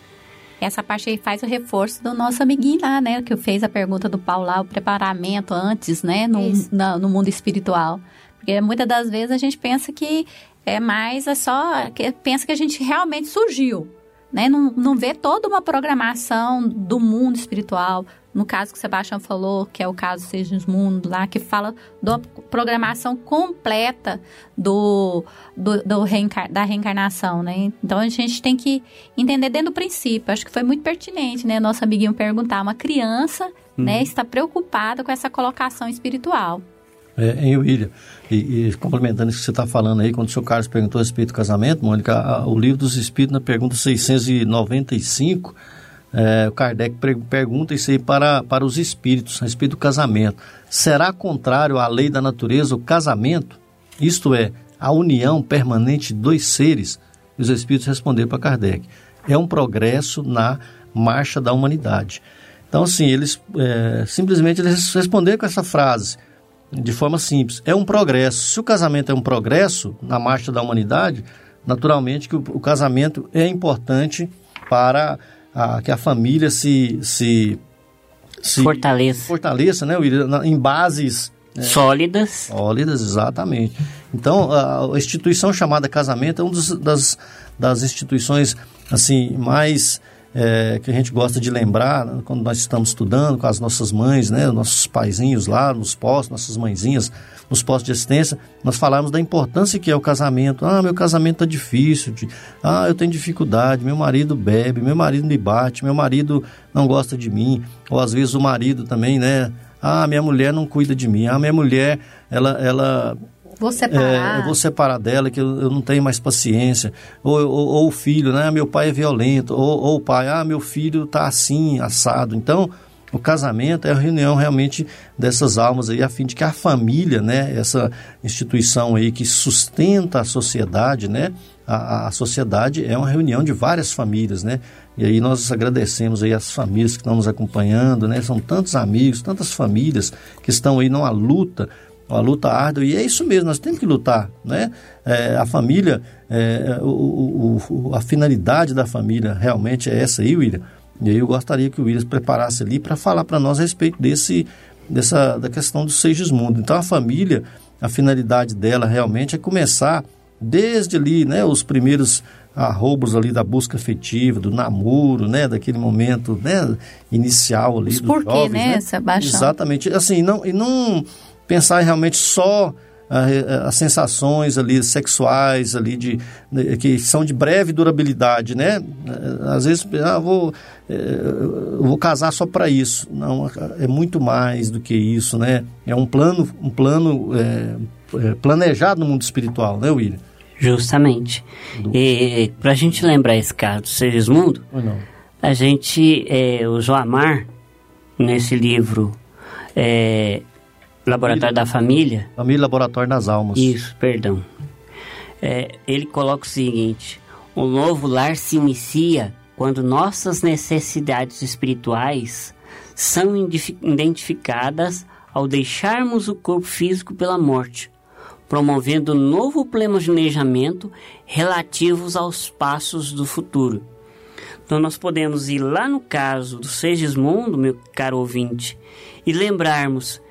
Essa parte aí faz o reforço do nosso amiguinho lá, né? Que fez a pergunta do Paulo lá, o preparamento antes, né? No, na, no mundo espiritual. Porque muitas das vezes a gente pensa que é mais, é só. Que pensa que a gente realmente surgiu. Né? Não, não vê toda uma programação do mundo espiritual, no caso que o Sebastião falou, que é o caso Seja Mundo lá, que fala da programação completa do, do, do reencar da reencarnação, né? Então a gente tem que entender dentro do princípio. Acho que foi muito pertinente, né? Nosso amiguinho perguntar, uma criança, hum. né, está preocupada com essa colocação espiritual. É, em William, e, e, complementando isso que você está falando aí, quando o senhor Carlos perguntou a respeito do casamento, Mônica, a, o livro dos Espíritos, na pergunta 695, é, o Kardec pergunta isso aí para, para os espíritos, a respeito do casamento. Será contrário à lei da natureza o casamento? Isto é, a união permanente de dois seres? E os espíritos responderam para Kardec. É um progresso na marcha da humanidade. Então, assim, eles é, simplesmente eles responderam com essa frase, de forma simples. É um progresso. Se o casamento é um progresso na marcha da humanidade, naturalmente que o, o casamento é importante para a, que a família se, se, se fortaleça. fortaleça, né, em bases né? sólidas. Sólidas, exatamente. Então, a, a instituição chamada casamento é uma das, das instituições assim mais é, que a gente gosta de lembrar né, quando nós estamos estudando com as nossas mães, né, nossos paizinhos lá nos postos, nossas mãezinhas nos postos de assistência, nós falamos da importância que é o casamento. Ah, meu casamento está difícil, de, ah, eu tenho dificuldade, meu marido bebe, meu marido me bate, meu marido não gosta de mim, ou às vezes o marido também, né, Ah, minha mulher não cuida de mim. Ah, minha mulher, ela, ela Vou separar. É, eu vou separar dela, que eu, eu não tenho mais paciência. Ou, ou, o filho, né? Meu pai é violento. Ou, ou o pai, ah, meu filho tá assim, assado. Então, o casamento é a reunião realmente dessas almas aí, a fim de que a família, né? Essa instituição aí que sustenta a sociedade, né? A, a sociedade é uma reunião de várias famílias, né? E aí nós agradecemos aí as famílias que estão nos acompanhando, né? São tantos amigos, tantas famílias que estão aí numa luta uma luta árdua, e é isso mesmo, nós temos que lutar, né? É, a família, é, o, o, a finalidade da família realmente é essa aí, William. E aí eu gostaria que o William preparasse ali para falar para nós a respeito desse, dessa, da questão do Segismundo. Então a família, a finalidade dela realmente é começar desde ali, né, os primeiros arrobos ali da busca afetiva, do namoro, né, daquele momento, né, inicial ali Os dos porquê, jovens, né, né? Sebastião? Exatamente. Assim, não e não pensar realmente só ah, as sensações ali sexuais ali de, de, que são de breve durabilidade, né? Às vezes, ah, vou eh, vou casar só para isso. Não, é muito mais do que isso, né? É um plano um plano é, planejado no mundo espiritual, né, William? Justamente. Do... E para a gente lembrar esse caso do Segismundo, a gente, é, o Joamar, nesse livro, é, Laboratório da Família. Família Laboratório das Almas. Isso, perdão. É, ele coloca o seguinte: o novo lar se inicia quando nossas necessidades espirituais são identificadas ao deixarmos o corpo físico pela morte, promovendo novo planejamento relativos aos passos do futuro. Então nós podemos ir lá no caso do Segismundo, meu caro ouvinte, e lembrarmos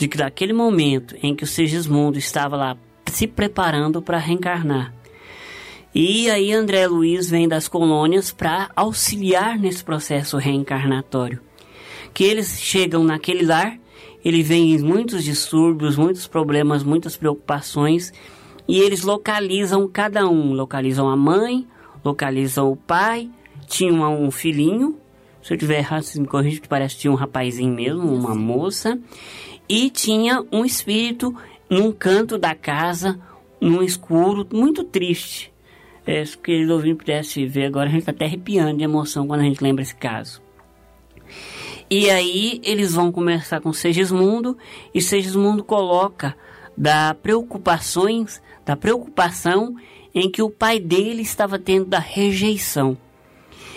de que daquele momento em que o Sigismundo estava lá se preparando para reencarnar. E aí André Luiz vem das colônias para auxiliar nesse processo reencarnatório. Que eles chegam naquele lar, ele vem muitos distúrbios, muitos problemas, muitas preocupações, e eles localizam cada um, localizam a mãe, localizam o pai, tinham um filhinho, se eu tiver errado, vocês me corrigem, que parece que tinha um rapazinho mesmo, uma moça, e tinha um espírito num canto da casa, num escuro, muito triste. É, se o querido ouvinte pudesse ver agora, a gente está até arrepiando de emoção quando a gente lembra esse caso. E aí eles vão conversar com Segismundo e Segismundo coloca da preocupações, da preocupação em que o pai dele estava tendo da rejeição.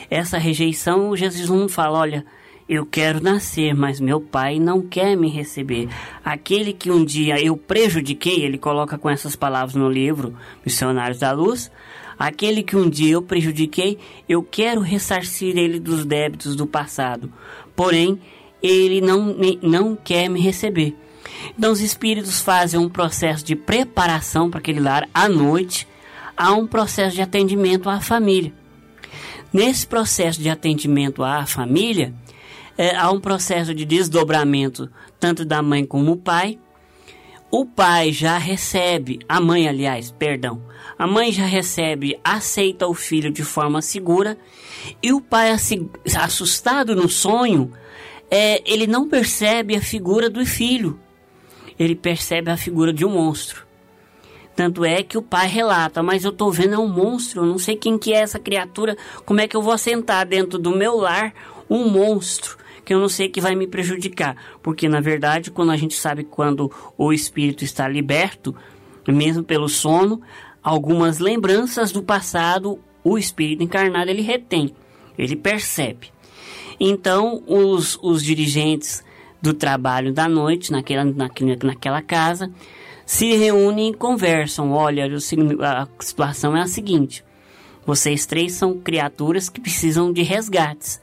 Essa rejeição, o Segismundo fala, olha, eu quero nascer, mas meu pai não quer me receber. Aquele que um dia eu prejudiquei, ele coloca com essas palavras no livro Missionários da Luz. Aquele que um dia eu prejudiquei, eu quero ressarcir ele dos débitos do passado. Porém, ele não, não quer me receber. Então, os espíritos fazem um processo de preparação para aquele lar à noite. Há um processo de atendimento à família. Nesse processo de atendimento à família, é, há um processo de desdobramento tanto da mãe como do pai. O pai já recebe, a mãe, aliás, perdão, a mãe já recebe, aceita o filho de forma segura e o pai, assustado no sonho, é, ele não percebe a figura do filho, ele percebe a figura de um monstro. Tanto é que o pai relata, mas eu tô vendo é um monstro, eu não sei quem que é essa criatura, como é que eu vou sentar dentro do meu lar um monstro? Que eu não sei que vai me prejudicar. Porque, na verdade, quando a gente sabe quando o espírito está liberto, mesmo pelo sono, algumas lembranças do passado o espírito encarnado ele retém, ele percebe. Então, os, os dirigentes do trabalho da noite, naquela, naquela, naquela casa, se reúnem e conversam. Olha, a situação é a seguinte: vocês três são criaturas que precisam de resgates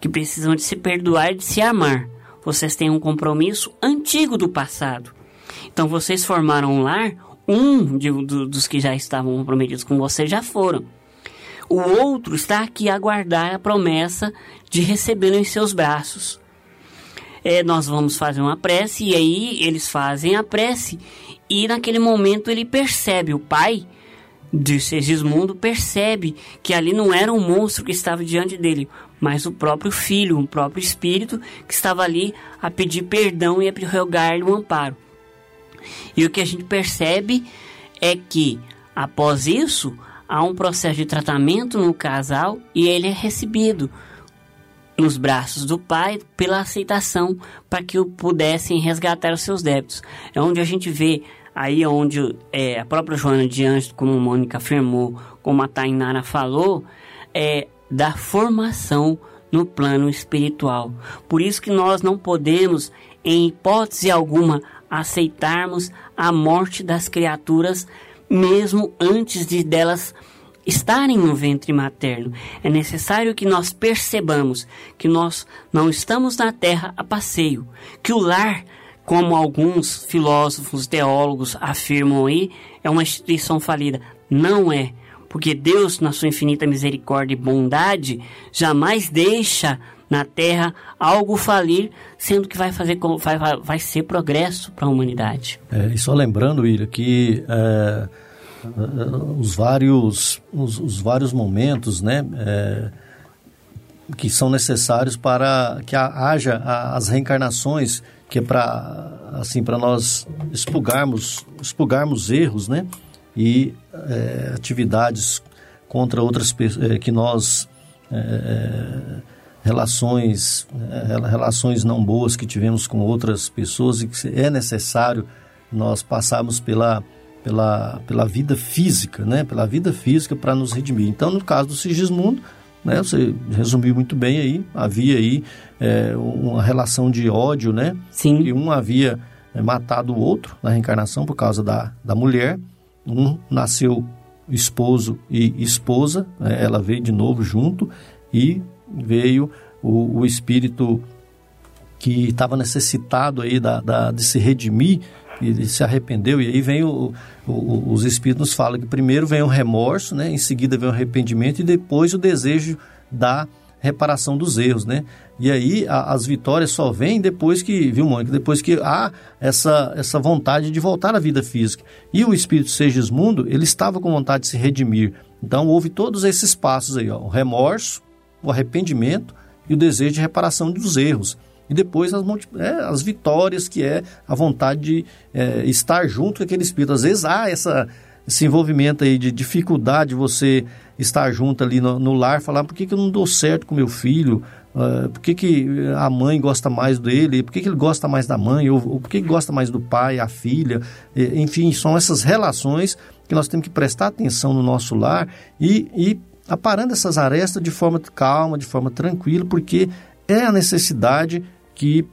que precisam de se perdoar e de se amar. Vocês têm um compromisso antigo do passado. Então vocês formaram um lar, um de, do, dos que já estavam comprometidos com você já foram. O outro está aqui a aguardar a promessa de recebê-lo em seus braços. É, nós vamos fazer uma prece e aí eles fazem a prece e naquele momento ele percebe, o pai de Segismundo percebe que ali não era um monstro que estava diante dele, mas o próprio Filho, o próprio Espírito que estava ali a pedir perdão e a rogar-lhe um amparo. E o que a gente percebe é que, após isso, há um processo de tratamento no casal e ele é recebido nos braços do pai pela aceitação para que o pudessem resgatar os seus débitos. É onde a gente vê aí onde é, a própria Joana de Anjos, como Mônica afirmou, como a Tainara falou, é da formação no plano espiritual. Por isso que nós não podemos, em hipótese alguma, aceitarmos a morte das criaturas mesmo antes de delas estarem no ventre materno. É necessário que nós percebamos que nós não estamos na terra a passeio, que o lar, como alguns filósofos, teólogos afirmam aí, é uma instituição falida. Não é, porque Deus, na sua infinita misericórdia e bondade, jamais deixa na Terra algo falir, sendo que vai fazer vai, vai, ser progresso para a humanidade. É, e só lembrando, William, que é, os vários os, os, vários momentos, né, é, que são necessários para que haja as reencarnações, que é para assim para nós expurgarmos expurgarmos erros, né, e é, atividades contra outras pessoas é, que nós é, relações, relações não boas que tivemos com outras pessoas e que é necessário nós passarmos pela, pela, pela vida física, né? Pela vida física para nos redimir. Então, no caso do Sigismundo, né? Você resumiu muito bem aí, havia aí é, uma relação de ódio, né? Sim. Que um havia matado o outro na reencarnação por causa da, da mulher, um nasceu esposo e esposa, né? ela veio de novo junto e veio o, o espírito que estava necessitado aí da, da, de se redimir, ele se arrependeu, e aí vem o, o, os espíritos falam que primeiro vem o remorso, né? em seguida vem o arrependimento e depois o desejo da reparação dos erros, né? E aí a, as vitórias só vêm depois que, viu, Mônica, depois que há essa, essa vontade de voltar à vida física. E o espírito Segismundo, ele estava com vontade de se redimir. Então houve todos esses passos aí, ó, o remorso, o arrependimento e o desejo de reparação dos erros. E depois as, é, as vitórias, que é a vontade de é, estar junto com aquele espírito. Às vezes há essa, esse envolvimento aí de dificuldade de você estar junto ali no, no lar, falar por que, que eu não dou certo com meu filho, uh, por que, que a mãe gosta mais dele, por que, que ele gosta mais da mãe, ou, ou por que, que gosta mais do pai, a filha. enfim, são essas relações que nós temos que prestar atenção no nosso lar e, e aparando essas arestas de forma calma, de forma tranquila, porque é a necessidade que,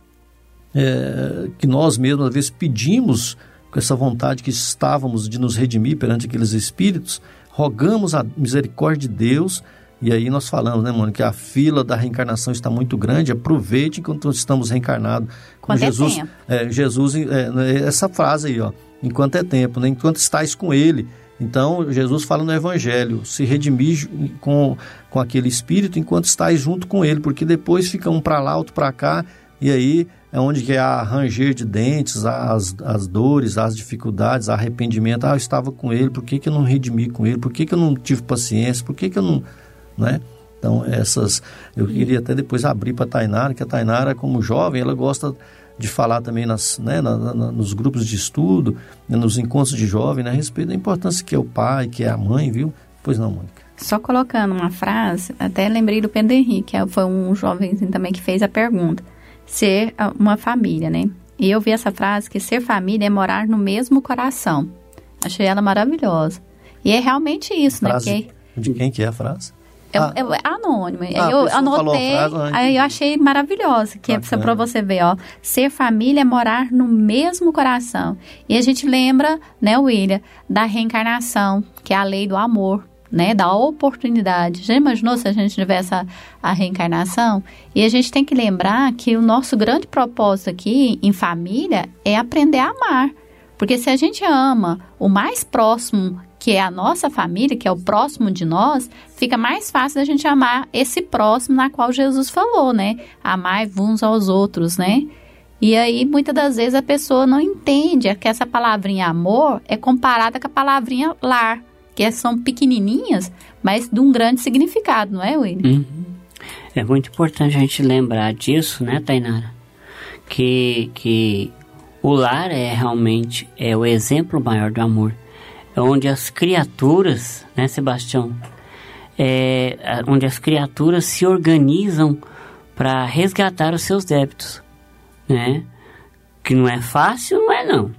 é, que nós mesmos, às vezes, pedimos com essa vontade que estávamos de nos redimir perante aqueles espíritos, rogamos a misericórdia de Deus. E aí nós falamos, né, mano, que a fila da reencarnação está muito grande. Aproveite enquanto estamos reencarnados. Como Quanto Jesus, é é, Jesus, é, essa frase aí, ó, enquanto é tempo, né, enquanto estáis com Ele. Então, Jesus fala no Evangelho, se redimir com, com aquele espírito enquanto estáis junto com ele, porque depois fica um para lá, outro para cá, e aí é onde que há ranger de dentes, as, as dores, as dificuldades, arrependimento. Ah, eu estava com ele, por que, que eu não redimi com ele? Por que, que eu não tive paciência? Por que, que eu não... Né? Então, essas... Eu queria até depois abrir para a Tainara, que a Tainara, como jovem, ela gosta de falar também nas, né, na, na, nos grupos de estudo, né, nos encontros de jovem, né, a respeito da importância que é o pai, que é a mãe, viu? Pois não, Mônica. Só colocando uma frase, até lembrei do Pedro Henrique, que foi um jovem também que fez a pergunta. Ser uma família, né? E eu vi essa frase que ser família é morar no mesmo coração. Achei ela maravilhosa. E é realmente isso, frase né? Que... De quem que é a frase? É, ah. é anônimo. Ah, eu anotei, frase, aí eu achei maravilhosa, que Bacana. é para você ver, ó. Ser família é morar no mesmo coração. E a gente lembra, né, William, da reencarnação, que é a lei do amor, né, da oportunidade. Já imaginou se a gente tivesse a, a reencarnação? E a gente tem que lembrar que o nosso grande propósito aqui em família é aprender a amar. Porque se a gente ama o mais próximo que é a nossa família, que é o próximo de nós, fica mais fácil da gente amar esse próximo na qual Jesus falou, né? Amar uns aos outros, né? E aí, muitas das vezes, a pessoa não entende que essa palavrinha amor é comparada com a palavrinha lar, que são pequenininhas, mas de um grande significado, não é, William? Uhum. É muito importante a gente lembrar disso, né, Tainara? Que, que o lar é realmente é o exemplo maior do amor. É onde as criaturas, né, Sebastião? É onde as criaturas se organizam para resgatar os seus débitos, né? Que não é fácil, não é não.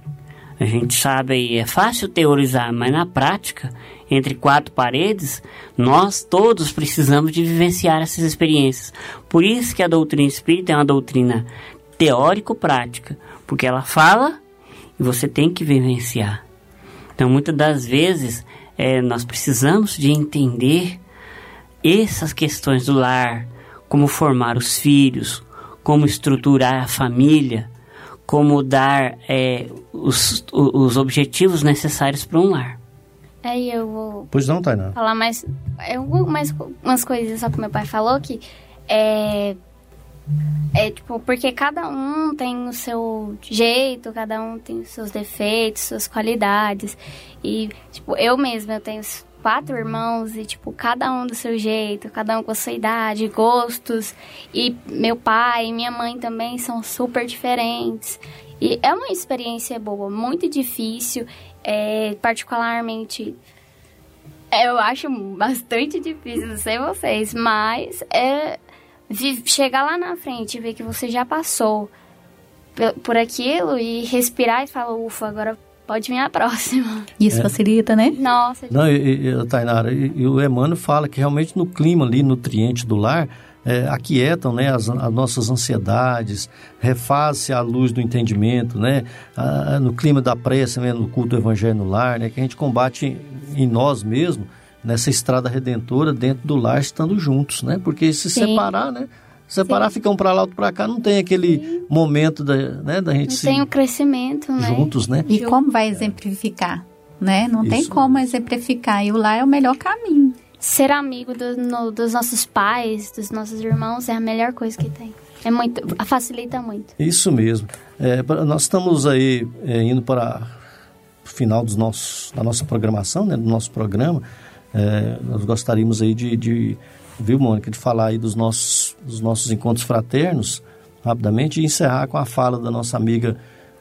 A gente sabe aí, é fácil teorizar, mas na prática, entre quatro paredes, nós todos precisamos de vivenciar essas experiências. Por isso que a doutrina espírita é uma doutrina teórico-prática, porque ela fala e você tem que vivenciar. Então, muitas das vezes, é, nós precisamos de entender essas questões do lar, como formar os filhos, como estruturar a família, como dar é, os, os objetivos necessários para um lar. Aí eu vou. Pois não, Tainá. Falar mais, mais umas coisas só que meu pai falou que é. É tipo, porque cada um tem o seu jeito, cada um tem os seus defeitos, suas qualidades. E, tipo, eu mesma, eu tenho quatro irmãos e, tipo, cada um do seu jeito, cada um com a sua idade, gostos. E meu pai e minha mãe também são super diferentes. E é uma experiência boa, muito difícil, é, particularmente. Eu acho bastante difícil, não sei vocês, mas é chegar lá na frente e ver que você já passou por aquilo e respirar e falar, ufa, agora pode vir a próxima. Isso é. facilita, né? Nossa. Não, e, e, Tainara, e, e, o Emmanuel fala que realmente no clima ali, nutriente do lar, é, aquietam né, as, as, nossas ansiedades, refaz-se a luz do entendimento, né, a, no clima da prece, né, no culto do evangelho no lar, né, que a gente combate em, em nós mesmos, nessa estrada redentora, dentro do lar, estando juntos, né, porque se Sim. separar, né, separar, ficar um para lá, outro para cá, não tem aquele Sim. momento da, né, da gente não se... Tem o crescimento, né? Juntos, né? E como vai exemplificar, né? Não Isso. tem como exemplificar, e o lar é o melhor caminho ser amigo do, no, dos nossos pais, dos nossos irmãos, é a melhor coisa que tem. É muito, facilita muito. Isso mesmo. É, nós estamos aí é, indo para o final dos nossos, da nossa programação, né, do nosso programa. É, nós gostaríamos aí de, de, viu, Mônica, de falar aí dos nossos, dos nossos encontros fraternos, rapidamente, e encerrar com a fala da nossa amiga,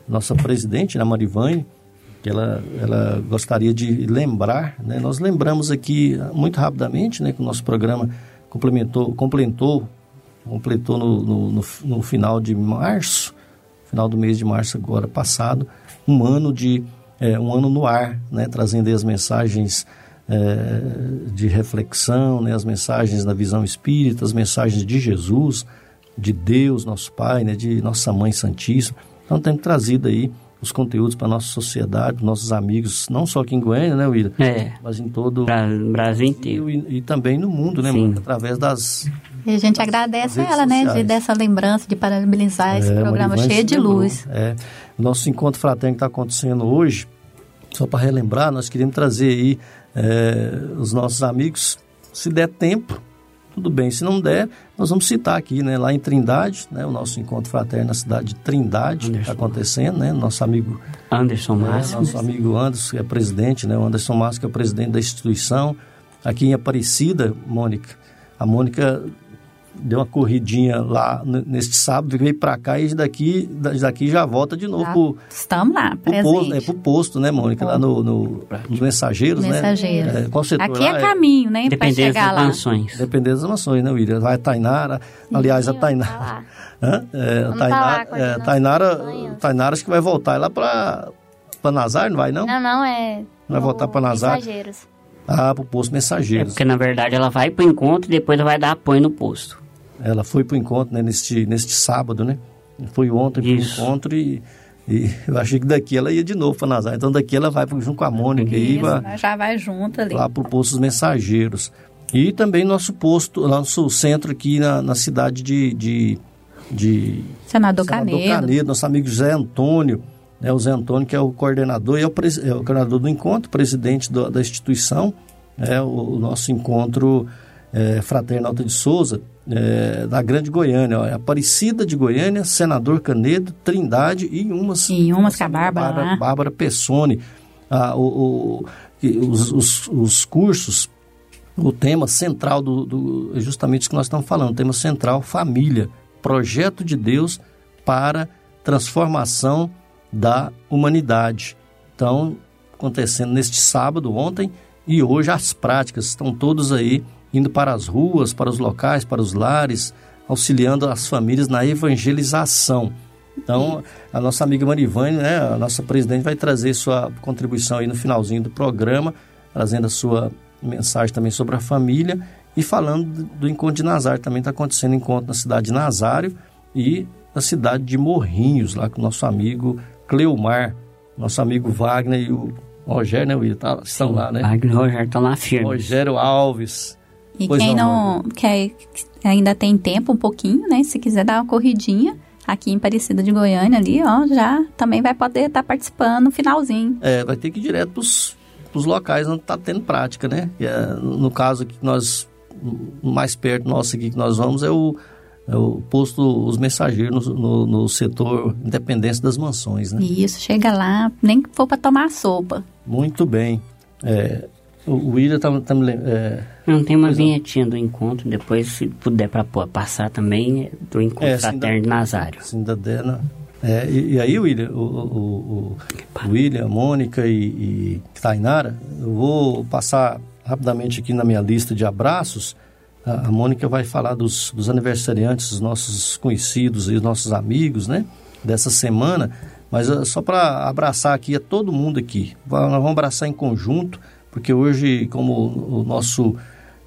nossa presidente, né, Marivane, que ela, ela gostaria de lembrar, né? Nós lembramos aqui muito rapidamente, né, que o nosso programa complementou, completou, completou no, no, no, no final de março, final do mês de março agora passado, um ano de é, um ano no ar, né, trazendo as mensagens é, de reflexão, né, as mensagens da visão espírita, as mensagens de Jesus, de Deus, nosso Pai, né, de Nossa Mãe Santíssima. Então temos trazido aí os conteúdos para a nossa sociedade, nossos amigos, não só aqui em Goiânia, né, William? É. Mas em todo o Brasil inteiro. E, e, também no mundo, né, Sim. Através das. E a gente das, agradece das ela, né, de, dessa lembrança, de parabenizar esse é, programa cheio de luz. É. O nosso encontro fraterno que está acontecendo hoje, só para relembrar, nós queríamos trazer aí é, os nossos amigos, se der tempo, tudo bem. Se não der, nós vamos citar aqui, né, lá em Trindade, né, o nosso encontro fraterno na cidade de Trindade, está acontecendo, né, nosso amigo Anderson né, Márcio. Nosso amigo Anderson, que é presidente, né, o Anderson Márcio, que é o presidente da instituição. Aqui em Aparecida, Mônica, a Mônica deu uma corridinha lá neste sábado, veio para cá e daqui, daqui já volta de novo. Já pro, estamos lá, pro posto, é, pro posto, né, Mônica? Lá no, no, nos Mensageiros, Mensageiros. né? É, qual setor Aqui é caminho, né? Dependendo das mansões. Dependendo das mansões, né, William? Vai a Tainara, aliás, a Tainara... Hã? É, a Tainara, tá é, Tainara, Tainara acho que vai voltar lá para para Nazar, não vai não? Não, não, é... Vai voltar para Nazar? Mensageiros. Ah, pro posto Mensageiros. É porque, na verdade, ela vai pro encontro e depois ela vai dar apoio no posto. Ela foi para o encontro né, neste, neste sábado, né? Foi ontem para o encontro e, e, eu achei que daqui ela ia de novo para Nazaré. Então daqui ela vai junto com a Mônica. Isso, vai, já vai junto ali. Lá para o posto dos mensageiros. E também nosso posto, nosso centro aqui na, na cidade de, de, de Senador, Senador Canedo. Canedo. Nosso amigo José Antônio, né, o Zé Antônio que é o coordenador e é o, é o coordenador do encontro, presidente do, da instituição, é o, o nosso encontro é, Fraterno Alta de Souza, é, da Grande Goiânia, ó, Aparecida de Goiânia, Senador Canedo, Trindade e umas... E umas com a Bárbara, Bárbara, Bárbara Pessoni. Ah, o, o, os, os, os cursos o tema central do, do é justamente isso que nós estamos falando, o tema central família, projeto de Deus para transformação da humanidade. Então, acontecendo neste sábado, ontem e hoje, as práticas estão todos aí indo para as ruas, para os locais, para os lares, auxiliando as famílias na evangelização. Então, a nossa amiga Marivane, né, a nossa presidente, vai trazer sua contribuição aí no finalzinho do programa, trazendo a sua mensagem também sobre a família e falando do encontro de Nazário. Também está acontecendo encontro na cidade de Nazário e na cidade de Morrinhos, lá com o nosso amigo Cleomar, nosso amigo Wagner e o Rogério, né, Will? Tá, estão Sim, lá, né? Wagner e Rogério estão lá firmes. Rogério Alves. E pois quem não, não quer, ainda tem tempo um pouquinho, né? Se quiser dar uma corridinha, aqui em Aparecida de Goiânia ali, ó, já também vai poder estar tá participando no finalzinho. É, vai ter que ir direto pros, pros locais onde tá tendo prática, né? É, no caso que nós, mais perto nosso aqui que nós vamos é o, é o posto Os Mensageiros no, no, no setor Independência das Mansões, né? Isso, chega lá, nem que for para tomar sopa. Muito bem. É, o William tá, tá é... Não, tem uma vinhetinha do encontro, depois se puder para passar também, do encontro é, fraterno de Nazário. Cidadena. É, e, e, aí, William, o, o, o, William, Mônica e, e Tainara, eu vou passar rapidamente aqui na minha lista de abraços. A, a Mônica vai falar dos, dos aniversariantes, os nossos conhecidos e os nossos amigos, né? Dessa semana. Mas uh, só para abraçar aqui a todo mundo aqui. Nós vamos abraçar em conjunto porque hoje, como o nosso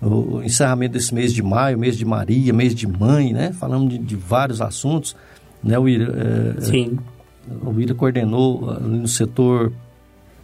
o encerramento desse mês de maio, mês de Maria, mês de mãe, né? Falamos de, de vários assuntos, né, William? É, Sim. O William coordenou ali no setor,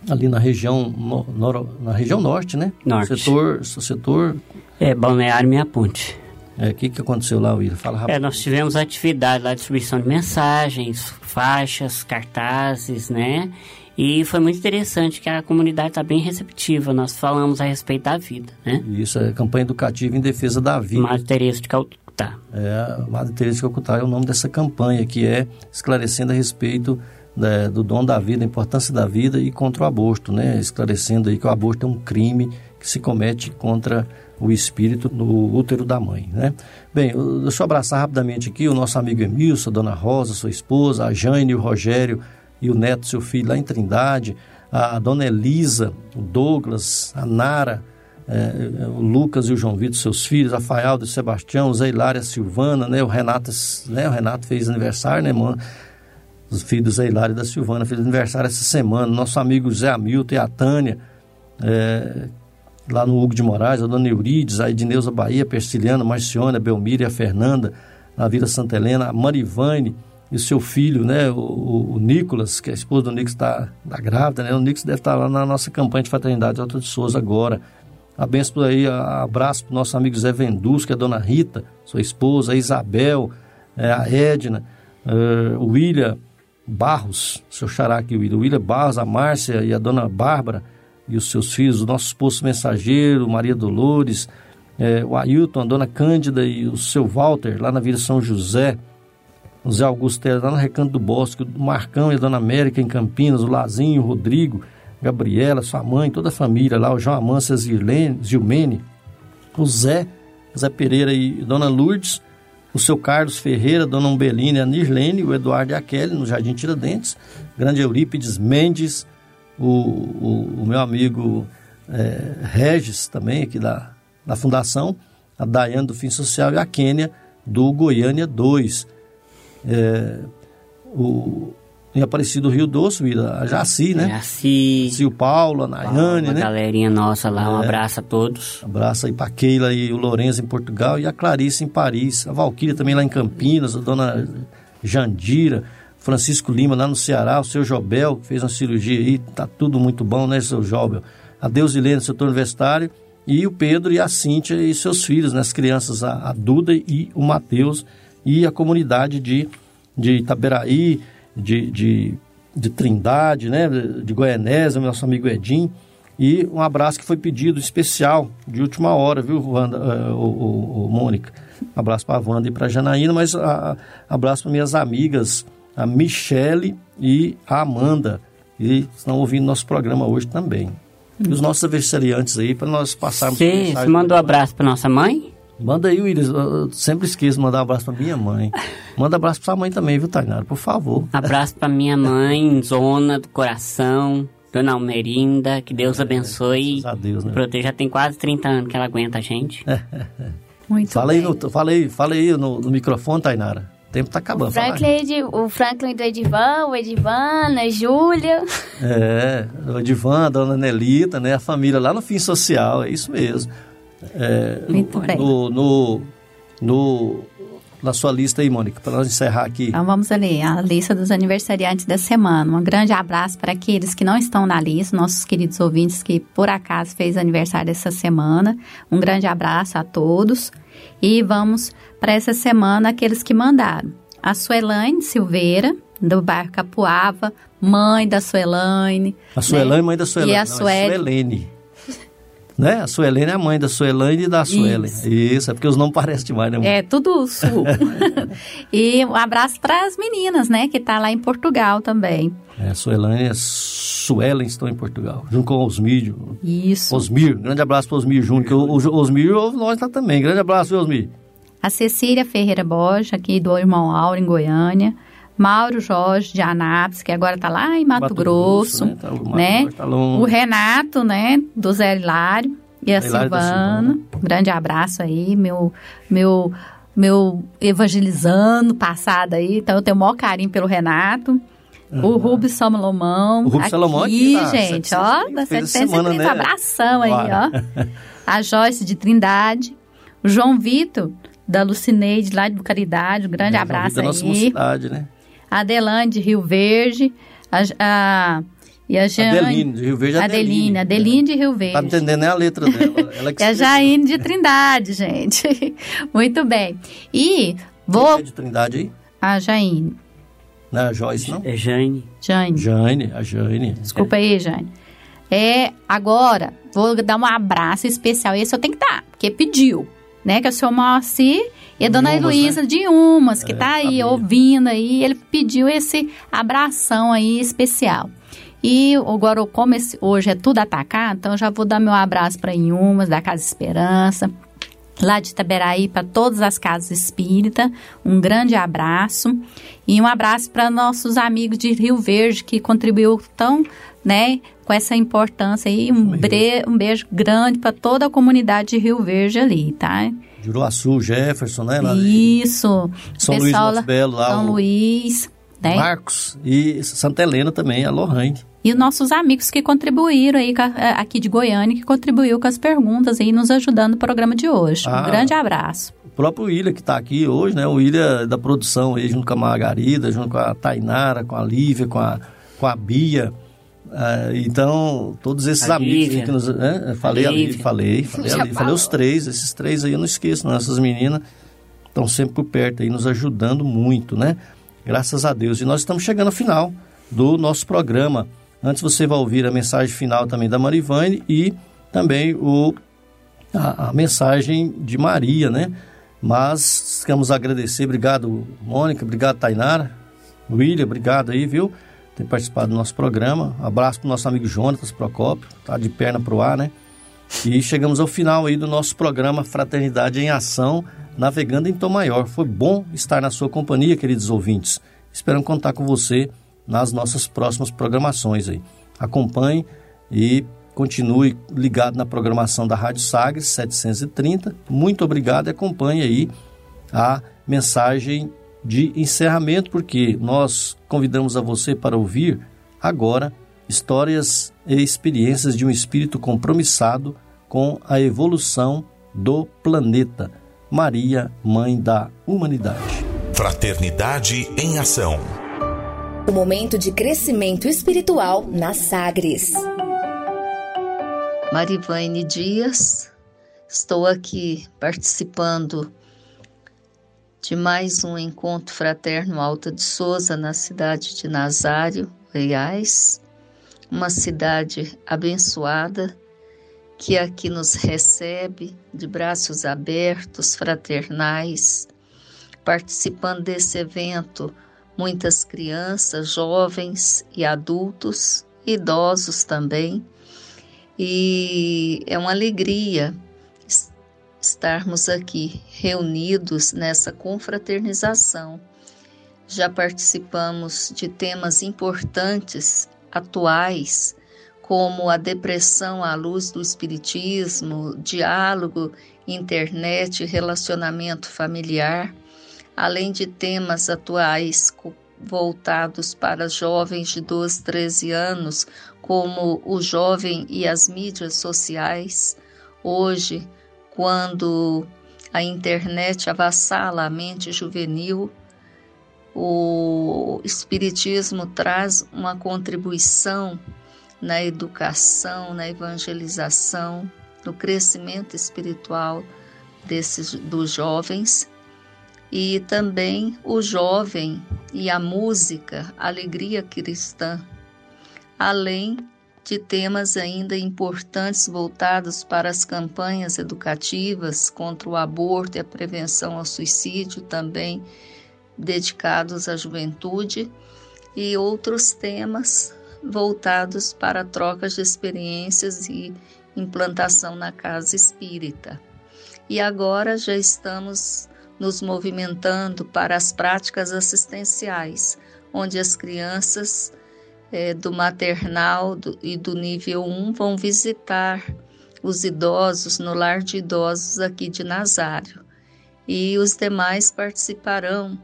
ali na região, no, nor, na região norte, né? Norte. Setor, setor... É, Balneário Minha Ponte. É, o que, que aconteceu lá, William? Fala rápido. É, nós tivemos atividade lá, distribuição de mensagens, faixas, cartazes, né? E foi muito interessante que a comunidade está bem receptiva. Nós falamos a respeito da vida, né? Isso, é campanha educativa em defesa da vida. Madre Teresa de Calcutá. É, Madre Teresa de Calcutá é o nome dessa campanha, que é esclarecendo a respeito né, do dom da vida, a importância da vida e contra o aborto, né? Esclarecendo aí que o aborto é um crime que se comete contra o espírito no útero da mãe, né? Bem, deixa eu abraçar rapidamente aqui o nosso amigo Emilson, a dona Rosa, sua esposa, a Jane e o Rogério, e o neto, seu filho, lá em Trindade, a, a dona Elisa, o Douglas, a Nara, é, o Lucas e o João Vitor, seus filhos, a Faialdo e o Sebastião, o Zé Hilária, a Silvana, né, o Renato, né, o Renato fez aniversário, né, mano? Os filhos do Zé Hilário e da Silvana fez aniversário essa semana, nosso amigo Zé Hamilton e a Tânia, é, lá no Hugo de Moraes, a dona Eurides, a Edneuza Bahia, Persiliana, Marciona, Belmira, a Fernanda, na Vila Santa Helena, a Marivane, e o seu filho, né, o, o, Nicolas, que é a esposa do Nicolas está tá grávida, né, o Nicolas deve estar tá lá na nossa campanha de fraternidade Alta de Souza agora. Abenço aí, abraço para o nosso amigo Zé Vendus, que é a dona Rita, sua esposa, a Isabel, é, a Edna, é, o William Barros, seu xará aqui, o William, o William Barros, a Márcia e a dona Bárbara e os seus filhos, o nosso esposo mensageiro, Maria Dolores, é, o Ailton, a dona Cândida e o seu Walter, lá na Vila São José, Zé Augusto lá no Recanto do Bosque, o Marcão e a Dona América em Campinas, o Lazinho, o Rodrigo, Gabriela, sua mãe, toda a família lá, o João Amância Zilmene, o Zé, Zé Pereira e Dona Lourdes, o seu Carlos Ferreira, Dona Umbeline, a Nirlene, o Eduardo e a Kelly, no Jardim Tiradentes, grande Eurípides Mendes, o, o, o meu amigo é, Regis, também aqui da, da Fundação, a Daiane do Fim Social e a Quênia do Goiânia 2 é, o, em Aparecido Rio Doce, a Jaci, né? Jaci. O Paulo, a Nayane, uma né? galerinha nossa lá, um é, abraço a todos. Um abraço aí para Keila e o Lourenço em Portugal e a Clarice em Paris. A Valquíria também lá em Campinas, a dona Jandira, Francisco Lima lá no Ceará, o seu Jobel, que fez uma cirurgia aí, tá tudo muito bom, né, seu Jobel? A Deusilene, setor universitário, e o Pedro e a Cíntia e seus filhos, né, as crianças, a, a Duda e o Matheus, e a comunidade de, de Itaberaí, de, de, de Trindade, né, de Goianésia, nosso amigo Edim. E um abraço que foi pedido especial, de última hora, viu, Wanda, uh, o, o, o, Mônica? Um abraço para a Wanda e para a Janaína, mas uh, abraço para minhas amigas, a Michele e a Amanda, que estão ouvindo nosso programa hoje também. E os nossos aniversariantes aí, para nós passarmos... Você manda um abraço para nossa mãe? Manda aí, Willis. Eu sempre esqueço de mandar um abraço para minha mãe. Manda um abraço para sua mãe também, viu, Tainara? Por favor. Abraço para minha mãe, Zona do Coração, Dona Almerinda. Que Deus é, abençoe. A Deus, né? Proteja. Já tem quase 30 anos que ela aguenta a gente. Muito fala bem. Aí no, fala aí, fala aí no, no microfone, Tainara. O tempo tá acabando. O Franklin, o Franklin do Edivan, o Edivana, a Júlia. É, o Edivan, a dona Nelita, né? A família lá no Fim Social, é isso mesmo. É, Muito bem. No, no, no- na sua lista aí, Mônica, para nós encerrar aqui. Então vamos ali, a lista dos aniversariantes da semana. Um grande abraço para aqueles que não estão na lista, nossos queridos ouvintes que por acaso fez aniversário essa semana. Um grande abraço a todos. E vamos para essa semana aqueles que mandaram. A Suelaine Silveira, do bairro Capuava, mãe da Suelaine. A Suelane, mãe da Suelane. E a Não, é. Suelene. Né? A Suelene é a mãe da Suelane e da Suelen. Isso. é porque os nomes parecem demais, né? É, tudo sul. e um abraço para as meninas, né, que tá lá em Portugal também. É, Suelane e a Suelen estão em Portugal, junto com o Osmir. Isso. Osmir, grande abraço para Osmir Júnior, que o, o Osmir ouve nós lá também. Grande abraço, Osmir. A Cecília Ferreira Borja, aqui do Irmão Auro, em Goiânia. Mauro Jorge de Anápolis, que agora está lá em Mato, Mato Grosso, Grosso, né? Tá- o né? Tá o Renato, né, do Zé Hilário e a Hilário da Silvana. Um grande abraço aí, meu meu meu evangelizando passado aí, então eu tenho o maior carinho pelo Renato. O Rubens Salomão, O Rubens aqui, Salomão aqui da gente, ó, 730, da fez essa 730, semana, né? abração aí, Bora. ó. A Joyce de Trindade, o João Vitor, da Lucineide, lá de Bucaridade, um grande abraço da aí. nossa mocidade, né? A Adelane de Rio Verde, a, a- e a Jane... Adeline, de Rio Verde, é Adeline, Adeline de Rio Verde. Tá me entendendo nem a letra dela. Ela que E a. Jaine de Trindade, gente. Muito bem. E vou... É de Trindade aí? A Jaine. Não é a Joyce, não? É Jane. Jane. Jane, a Jane. Desculpa aí, Jane. É, agora, vou dar um abraço especial. Esse eu tenho que dar, porque pediu, né? Que é o senhor Moacir e a dona Umas, Heloísa de Umas, que É, tá aí sabia. ouvindo aí. Ele pediu esse abração aí especial. E agora, como esse- hoje é tudo atacado, então já vou dar meu abraço para Inhumas, da Casa Esperança, lá de Itaberaí, para todas as casas espírita. Um grande abraço. E um abraço para nossos amigos de Rio Verde, que contribuiu tão, né, com essa importância aí. Um, bre- um beijo grande para toda a comunidade de Rio Verde ali, tá? Juruaçu, Jefferson, né? Lá, Isso. São Luís Pessoal Montes Belo, lá, São o- Luís, né? Marcos e Santa Helena também, a Lohane. E os nossos amigos que contribuíram aí, eh, aqui de Goiânia, que contribuiu com as perguntas aí, nos ajudando no programa de hoje. Ah. Um grande abraço. O próprio William que está aqui hoje, né? O William da produção aí, junto com a Margarida, junto com a Tainara, com a Lívia, com a, com a Bia. Ah, então, todos esses A amigos Lívia. que nos. né? Falei a Lívia, Lívia. falei, falei, a Já Lívia, falei os três, esses três aí eu não esqueço, não. Essas meninas estão sempre por perto aí, nos ajudando muito, né? Graças a Deus. E nós estamos chegando ao final do nosso programa. Antes você vai ouvir a mensagem final também da Marivane e também o a, a mensagem de Maria, né? Mas queremos agradecer, obrigado Mônica, obrigado Tainara, William, obrigado aí, viu? Ter participado do nosso programa. Abraço pro nosso amigo Jonatas Procópio, tá de perna pro ar, né? E chegamos ao final aí do nosso programa Fraternidade em Ação, navegando em Tom Maior. Foi bom estar na sua companhia, queridos ouvintes. Esperamos contar com você nas nossas próximas programações aí. Acompanhe e continue ligado na programação da Rádio Sagres 730. Muito obrigado e acompanhe aí a mensagem de encerramento, porque nós convidamos a você para ouvir agora histórias e experiências de um espírito compromissado com a evolução do planeta. Maria, Mãe da Humanidade. Fraternidade em Ação. O momento de crescimento espiritual na Sagres. Marivane Dias, estou aqui participando de mais um encontro fraterno Alta de Souza na cidade de Nazário, Goiás, uma cidade abençoada que aqui nos recebe de braços abertos, fraternais. Participando desse evento, muitas crianças, jovens e adultos, idosos também. e é uma alegria estarmos aqui reunidos nessa confraternização. Já participamos de temas importantes, atuais, como a depressão à luz do espiritismo, diálogo, internet, relacionamento familiar, além de temas atuais voltados para jovens de 12, 13 anos, como o jovem e as mídias sociais. Hoje, quando a internet avassala a mente juvenil, o Espiritismo traz uma contribuição na educação, na evangelização, no crescimento espiritual desses dos jovens. E também o jovem e a música, a alegria cristã, além de temas ainda importantes voltados para as campanhas educativas contra o aborto e a prevenção ao suicídio, também dedicados à juventude, e outros temas voltados para trocas de experiências e implantação na casa espírita. E agora já estamos nos movimentando para as práticas assistenciais, onde as crianças é, do maternal do, e do nível 1 vão visitar os idosos no lar de idosos aqui de Nazário. E os demais participarão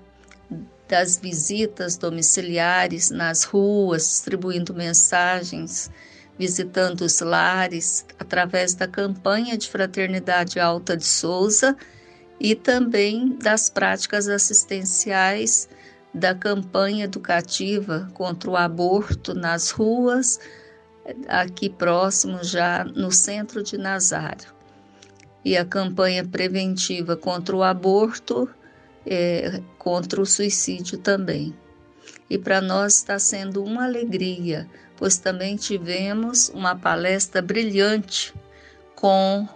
das visitas domiciliares nas ruas, distribuindo mensagens, visitando os lares, através da campanha de Fraternidade Alta de Souza e também das práticas assistenciais da campanha educativa contra o aborto nas ruas, aqui próximo, já no centro de Nazário. E a campanha preventiva contra o aborto, é, contra o suicídio também. E para nós está sendo uma alegria, pois também tivemos uma palestra brilhante com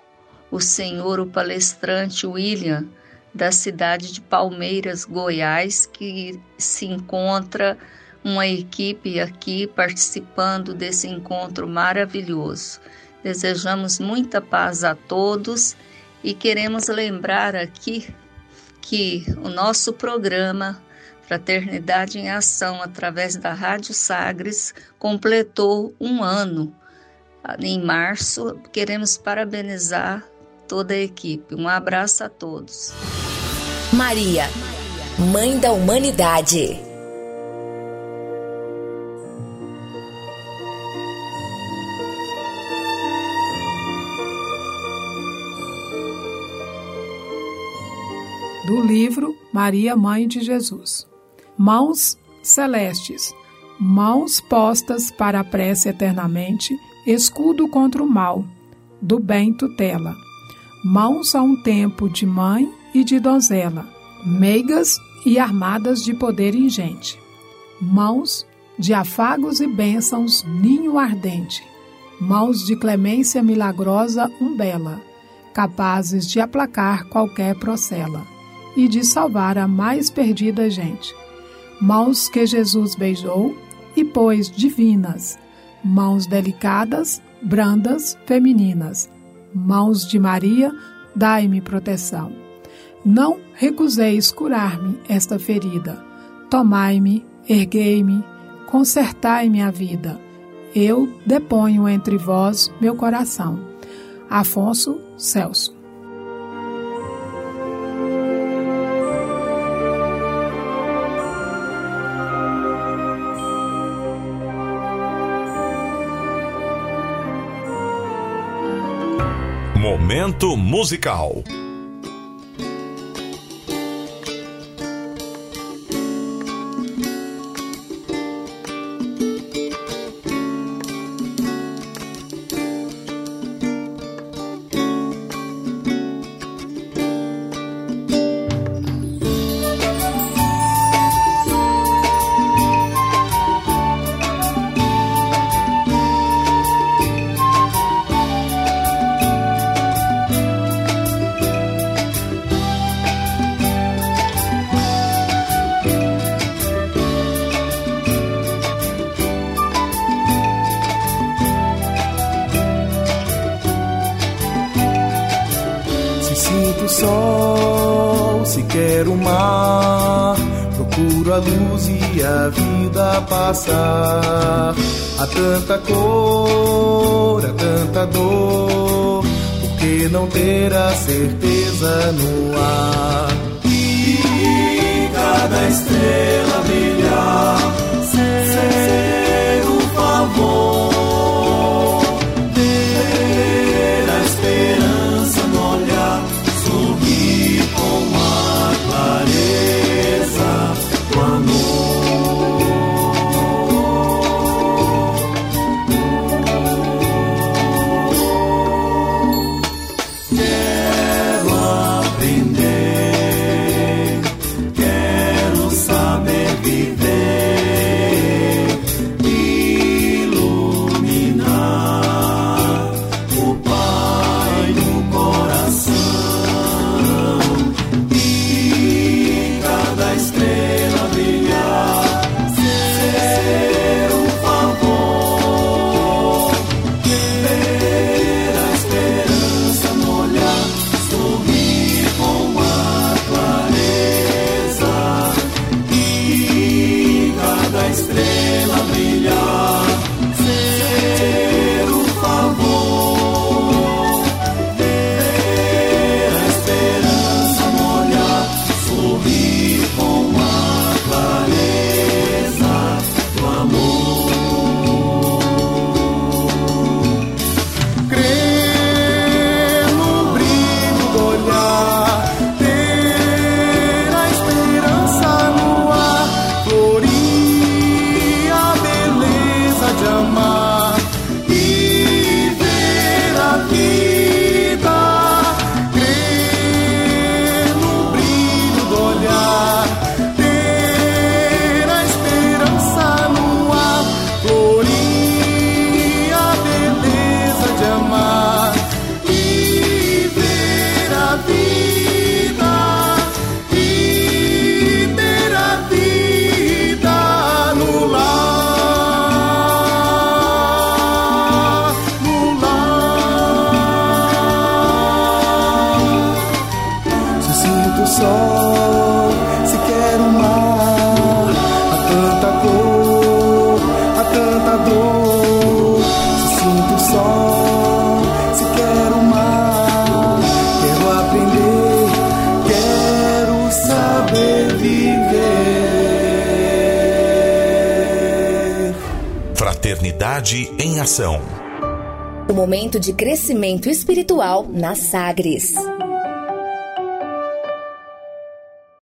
o senhor, o palestrante William, da cidade de Palmeiras, Goiás, que se encontra uma equipe aqui participando desse encontro maravilhoso. Desejamos muita paz a todos e queremos lembrar aqui que o nosso programa Fraternidade em Ação, através da Rádio Sagres, completou um ano. Em março, queremos parabenizar toda a equipe. Um abraço a todos. Maria, Mãe da Humanidade. Do livro Maria, Mãe de Jesus. Mãos celestes, mãos postas para a prece eternamente, escudo contra o mal, do bem tutela. Mãos a um tempo de mãe e de donzela, meigas e armadas de poder ingente, mãos de afagos e bênçãos, ninho ardente, mãos de clemência milagrosa umbela, capazes de aplacar qualquer procela e de salvar a mais perdida gente. Mãos que Jesus beijou e pôs divinas, mãos delicadas, brandas, femininas, mãos de Maria, dai-me proteção. Não recuseis curar-me esta ferida. Tomai-me, erguei-me, consertai-me a vida. Eu deponho entre vós meu coração. Afonso Celso. Momento musical. ter a certeza no ar. momento de crescimento espiritual na Sagres.